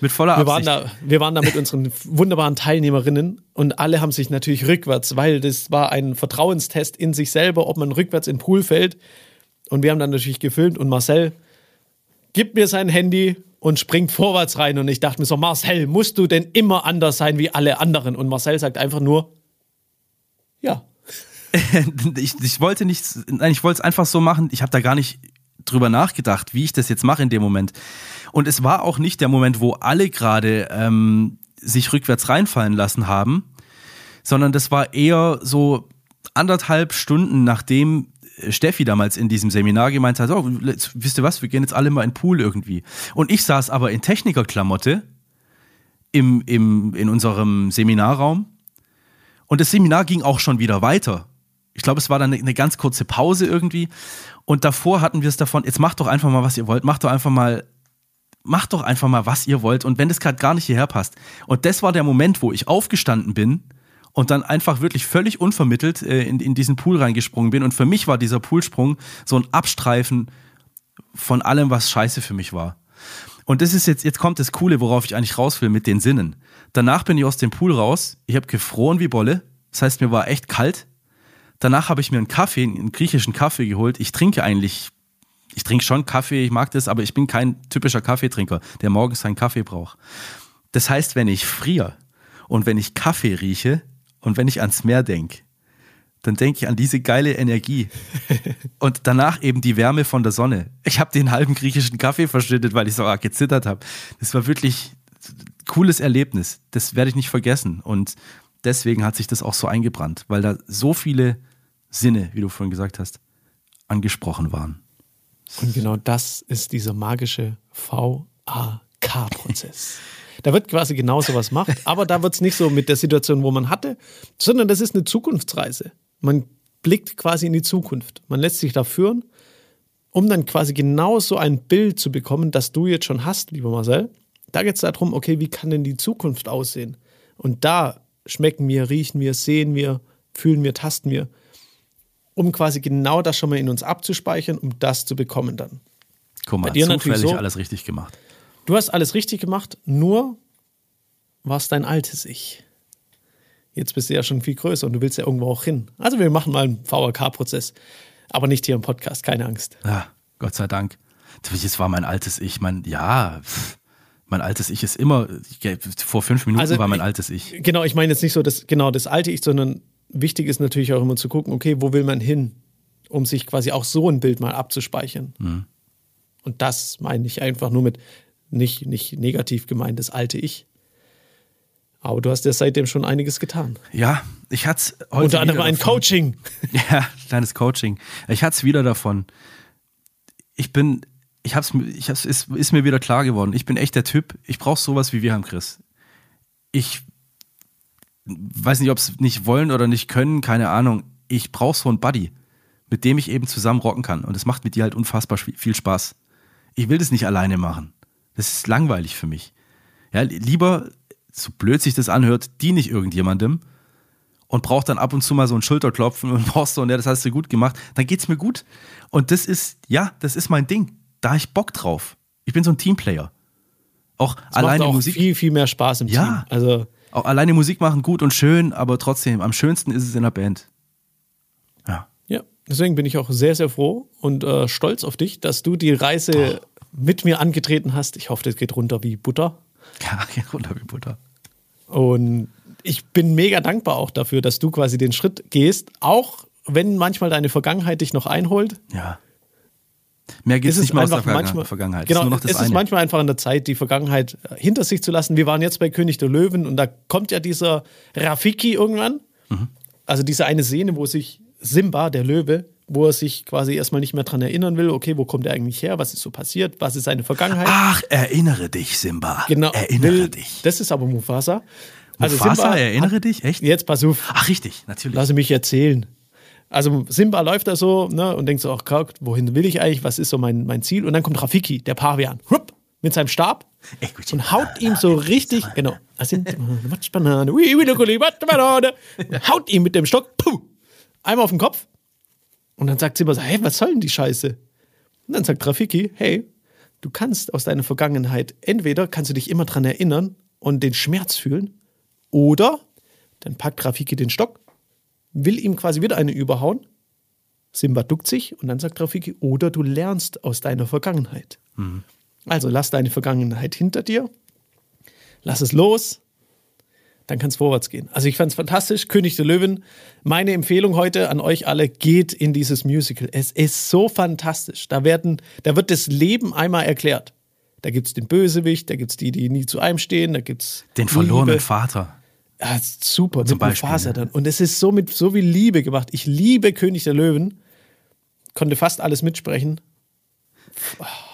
mit voller wir Absicht. Waren da, wir waren da mit unseren wunderbaren Teilnehmerinnen und alle haben sich natürlich rückwärts, weil das war ein Vertrauenstest in sich selber, ob man rückwärts in den Pool fällt. Und wir haben dann natürlich gefilmt und Marcel gibt mir sein Handy und springt vorwärts rein. Und ich dachte mir so, Marcel, musst du denn immer anders sein wie alle anderen? Und Marcel sagt einfach nur, ja. ich, ich wollte nichts, nein, ich wollte es einfach so machen. Ich habe da gar nicht drüber nachgedacht, wie ich das jetzt mache in dem Moment. Und es war auch nicht der Moment, wo alle gerade ähm, sich rückwärts reinfallen lassen haben, sondern das war eher so anderthalb Stunden, nachdem Steffi damals in diesem Seminar gemeint hat, oh, wisst ihr was, wir gehen jetzt alle mal in den Pool irgendwie. Und ich saß aber in Technikerklamotte im, im, in unserem Seminarraum und das Seminar ging auch schon wieder weiter. Ich glaube, es war dann eine, eine ganz kurze Pause irgendwie. Und davor hatten wir es davon, jetzt macht doch einfach mal, was ihr wollt, macht doch einfach mal, macht doch einfach mal, was ihr wollt. Und wenn das gerade gar nicht hierher passt. Und das war der Moment, wo ich aufgestanden bin und dann einfach wirklich völlig unvermittelt äh, in, in diesen Pool reingesprungen bin. Und für mich war dieser Poolsprung so ein Abstreifen von allem, was scheiße für mich war. Und das ist jetzt, jetzt kommt das Coole, worauf ich eigentlich raus will mit den Sinnen. Danach bin ich aus dem Pool raus, ich habe gefroren wie Bolle, das heißt, mir war echt kalt, Danach habe ich mir einen Kaffee, einen griechischen Kaffee geholt. Ich trinke eigentlich, ich trinke schon Kaffee, ich mag das, aber ich bin kein typischer Kaffeetrinker, der morgens seinen Kaffee braucht. Das heißt, wenn ich friere und wenn ich Kaffee rieche und wenn ich ans Meer denke, dann denke ich an diese geile Energie. Und danach eben die Wärme von der Sonne. Ich habe den halben griechischen Kaffee verschüttet, weil ich so arg gezittert habe. Das war wirklich ein cooles Erlebnis. Das werde ich nicht vergessen. Und deswegen hat sich das auch so eingebrannt, weil da so viele Sinne, wie du vorhin gesagt hast, angesprochen waren. Und genau das ist dieser magische VAK-Prozess. da wird quasi genau so was gemacht, aber da wird es nicht so mit der Situation, wo man hatte, sondern das ist eine Zukunftsreise. Man blickt quasi in die Zukunft. Man lässt sich da führen, um dann quasi genau so ein Bild zu bekommen, das du jetzt schon hast, lieber Marcel. Da geht es darum, okay, wie kann denn die Zukunft aussehen? Und da schmecken wir, riechen wir, sehen wir, fühlen wir, tasten wir um quasi genau das schon mal in uns abzuspeichern, um das zu bekommen dann. Guck mal, Bei dir zufällig so, alles richtig gemacht. Du hast alles richtig gemacht, nur war es dein altes Ich. Jetzt bist du ja schon viel größer und du willst ja irgendwo auch hin. Also wir machen mal einen VRK-Prozess, aber nicht hier im Podcast, keine Angst. Ja, Gott sei Dank. Das war mein altes Ich. Mein, ja, mein altes Ich ist immer, vor fünf Minuten also, war mein altes Ich. Genau, ich meine jetzt nicht so das, genau das alte Ich, sondern wichtig ist natürlich auch immer zu gucken, okay, wo will man hin, um sich quasi auch so ein Bild mal abzuspeichern. Mhm. Und das meine ich einfach nur mit nicht, nicht negativ gemeint, das alte Ich. Aber du hast ja seitdem schon einiges getan. Ja, ich hatte es heute. Unter anderem ein. Coaching. Ja, kleines Coaching. Ich hatte es wieder davon. Ich bin, ich hab's, ich hab's, ist, ist mir wieder klar geworden. Ich bin echt der Typ, ich brauche sowas wie wir haben, Chris. Ich weiß nicht, ob es nicht wollen oder nicht können, keine Ahnung. Ich brauche so einen Buddy, mit dem ich eben zusammen rocken kann. Und das macht mit dir halt unfassbar viel Spaß. Ich will das nicht alleine machen. Das ist langweilig für mich. Ja, lieber, so blöd sich das anhört, diene ich irgendjemandem und brauche dann ab und zu mal so einen Schulterklopfen und brauchst so, und ja, das hast du gut gemacht, dann geht's mir gut. Und das ist, ja, das ist mein Ding. Da habe ich Bock drauf. Ich bin so ein Teamplayer. Auch das alleine macht auch Musik. viel, viel mehr Spaß im ja, Team. Also auch alleine Musik machen gut und schön, aber trotzdem, am schönsten ist es in der Band. Ja. Ja, deswegen bin ich auch sehr, sehr froh und äh, stolz auf dich, dass du die Reise. Mit mir angetreten hast. Ich hoffe, das geht runter wie Butter. Ja, geht runter wie Butter. Und ich bin mega dankbar auch dafür, dass du quasi den Schritt gehst, auch wenn manchmal deine Vergangenheit dich noch einholt. Ja. Mehr geht es nicht mehr aus der manchmal, Vergangenheit. Genau, es, es ist manchmal einfach an der Zeit, die Vergangenheit äh, hinter sich zu lassen. Wir waren jetzt bei König der Löwen und da kommt ja dieser Rafiki irgendwann. Mhm. Also diese eine Szene, wo sich Simba, der Löwe, wo er sich quasi erstmal nicht mehr dran erinnern will, okay, wo kommt er eigentlich her, was ist so passiert, was ist seine Vergangenheit. Ach, erinnere dich, Simba. Genau. Erinnere will, dich. Das ist aber Mufasa. Also Mufasa, Simba erinnere hat- dich? Echt? Jetzt pass auf, Ach, richtig, natürlich. lass mich erzählen. Also Simba läuft da so ne, und denkt so, ach Gott, wohin will ich eigentlich? Was ist so mein, mein Ziel? Und dann kommt Rafiki, der Pavian, hupp, mit seinem Stab und haut ihm so richtig, genau, haut ihm mit dem Stock, puh, einmal auf den Kopf. Und dann sagt Simba so, hey, was soll denn die Scheiße? Und dann sagt Rafiki, hey, du kannst aus deiner Vergangenheit, entweder kannst du dich immer dran erinnern und den Schmerz fühlen, oder dann packt Rafiki den Stock, will ihm quasi wieder eine überhauen. Simba duckt sich und dann sagt Rafiki, oder du lernst aus deiner Vergangenheit. Also lass deine Vergangenheit hinter dir, lass es los, dann kann es vorwärts gehen. Also ich fand es fantastisch, König der Löwen. Meine Empfehlung heute an euch alle, geht in dieses Musical. Es ist so fantastisch. Da, werden, da wird das Leben einmal erklärt. Da gibt es den Bösewicht, da gibt es die, die nie zu einem stehen, da gibt es Den verlorenen Vater. ja, ist super, Zum mit Beispiel, Mufasa dann. Und es ist so mit so viel Liebe gemacht. Ich liebe König der Löwen. Konnte fast alles mitsprechen.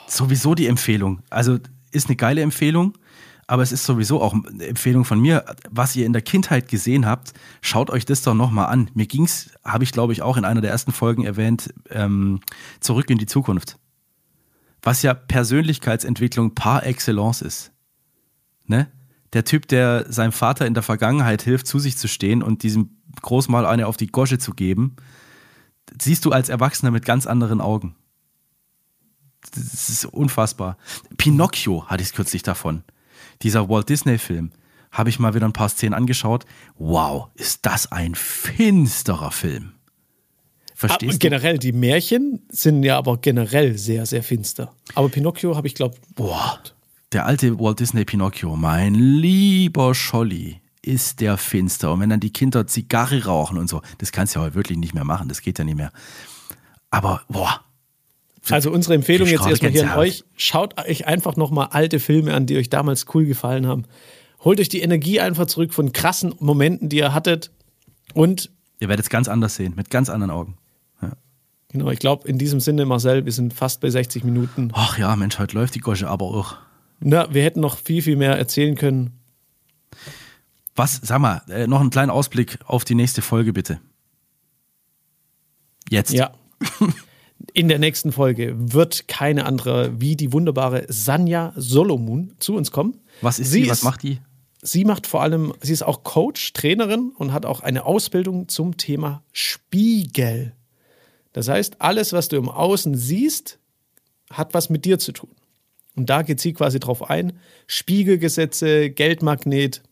Sowieso die Empfehlung. Also ist eine geile Empfehlung, aber es ist sowieso auch eine Empfehlung von mir. Was ihr in der Kindheit gesehen habt, schaut euch das doch nochmal an. Mir ging's, habe ich glaube ich auch in einer der ersten Folgen erwähnt, ähm, zurück in die Zukunft. Was ja Persönlichkeitsentwicklung par excellence ist. Ne? Der Typ, der seinem Vater in der Vergangenheit hilft, zu sich zu stehen und diesem Großmal eine auf die Gosche zu geben, siehst du als Erwachsener mit ganz anderen Augen. Das ist unfassbar. Pinocchio hatte ich es kürzlich davon. Dieser Walt Disney-Film. Habe ich mal wieder ein paar Szenen angeschaut. Wow, ist das ein finsterer Film. Aber Verstehst du? generell, die Märchen sind ja aber generell sehr, sehr finster. Aber Pinocchio habe ich, glaube Boah, der alte Walt Disney Pinocchio, mein lieber Scholli, ist der finster. Und wenn dann die Kinder Zigarre rauchen und so, das kannst du ja heute wirklich nicht mehr machen, das geht ja nicht mehr. Aber, boah, Also unsere Empfehlung jetzt erstmal hier an euch. Schaut euch einfach nochmal alte Filme an, die euch damals cool gefallen haben. Holt euch die Energie einfach zurück von krassen Momenten, die ihr hattet. Und ihr werdet es ganz anders sehen, mit ganz anderen Augen. Ja. genau, ich glaube, in diesem Sinne, Marcel, wir sind fast bei 60 Minuten. Ach ja, Mensch, heute läuft die Gosche aber auch. Na, wir hätten noch viel, viel mehr erzählen können. Was, sag mal, äh, noch einen kleinen Ausblick auf die nächste Folge bitte. Jetzt. Ja. In der nächsten Folge wird keine andere wie die wunderbare Sanja Solomon zu uns kommen. Was ist sie? Was macht die? Sie macht vor allem, sie ist auch Coach, Trainerin und hat auch eine Ausbildung zum Thema Spiegel. Das heißt, alles, was du im Außen siehst, hat was mit dir zu tun. Und da geht sie quasi drauf ein. Spiegelgesetze, Geldmagnet.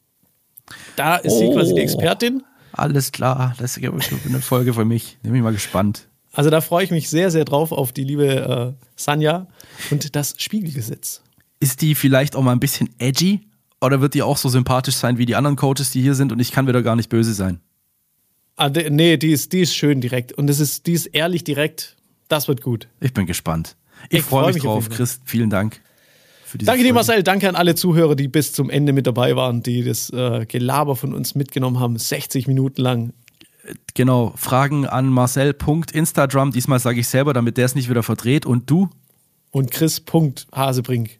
Da ist sie quasi die Oh. Expertin. Alles klar, das ist ja eine Folge für mich. Bin ich mal gespannt. Also da freue ich mich sehr, sehr drauf auf die liebe äh, Sanja und das Spiegelgesetz. Ist die vielleicht auch mal ein bisschen edgy? Oder wird die auch so sympathisch sein wie die anderen Coaches, die hier sind und ich kann wieder gar nicht böse sein? Ah, nee, die ist, die ist schön direkt. Und das ist, die ist ehrlich direkt. Das wird gut. Ich bin gespannt. Ich, Ich freue freu mich mich auf drauf. Chris, vielen Dank. Danke dir. Marcel. Danke an alle Zuhörer, die bis zum Ende mit dabei waren, die das äh, Gelaber von uns mitgenommen haben. 60 Minuten lang. Genau, Fragen an marcel.instagram. Diesmal sage ich selber, damit der es nicht wieder verdreht. Und du? Und Chris. Punkt Hasebrink.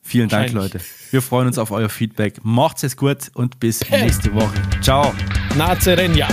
Vielen Dank. Leute. Wir freuen uns auf euer Feedback. Macht's es gut und bis nächste Woche. Ciao. Nazerenja.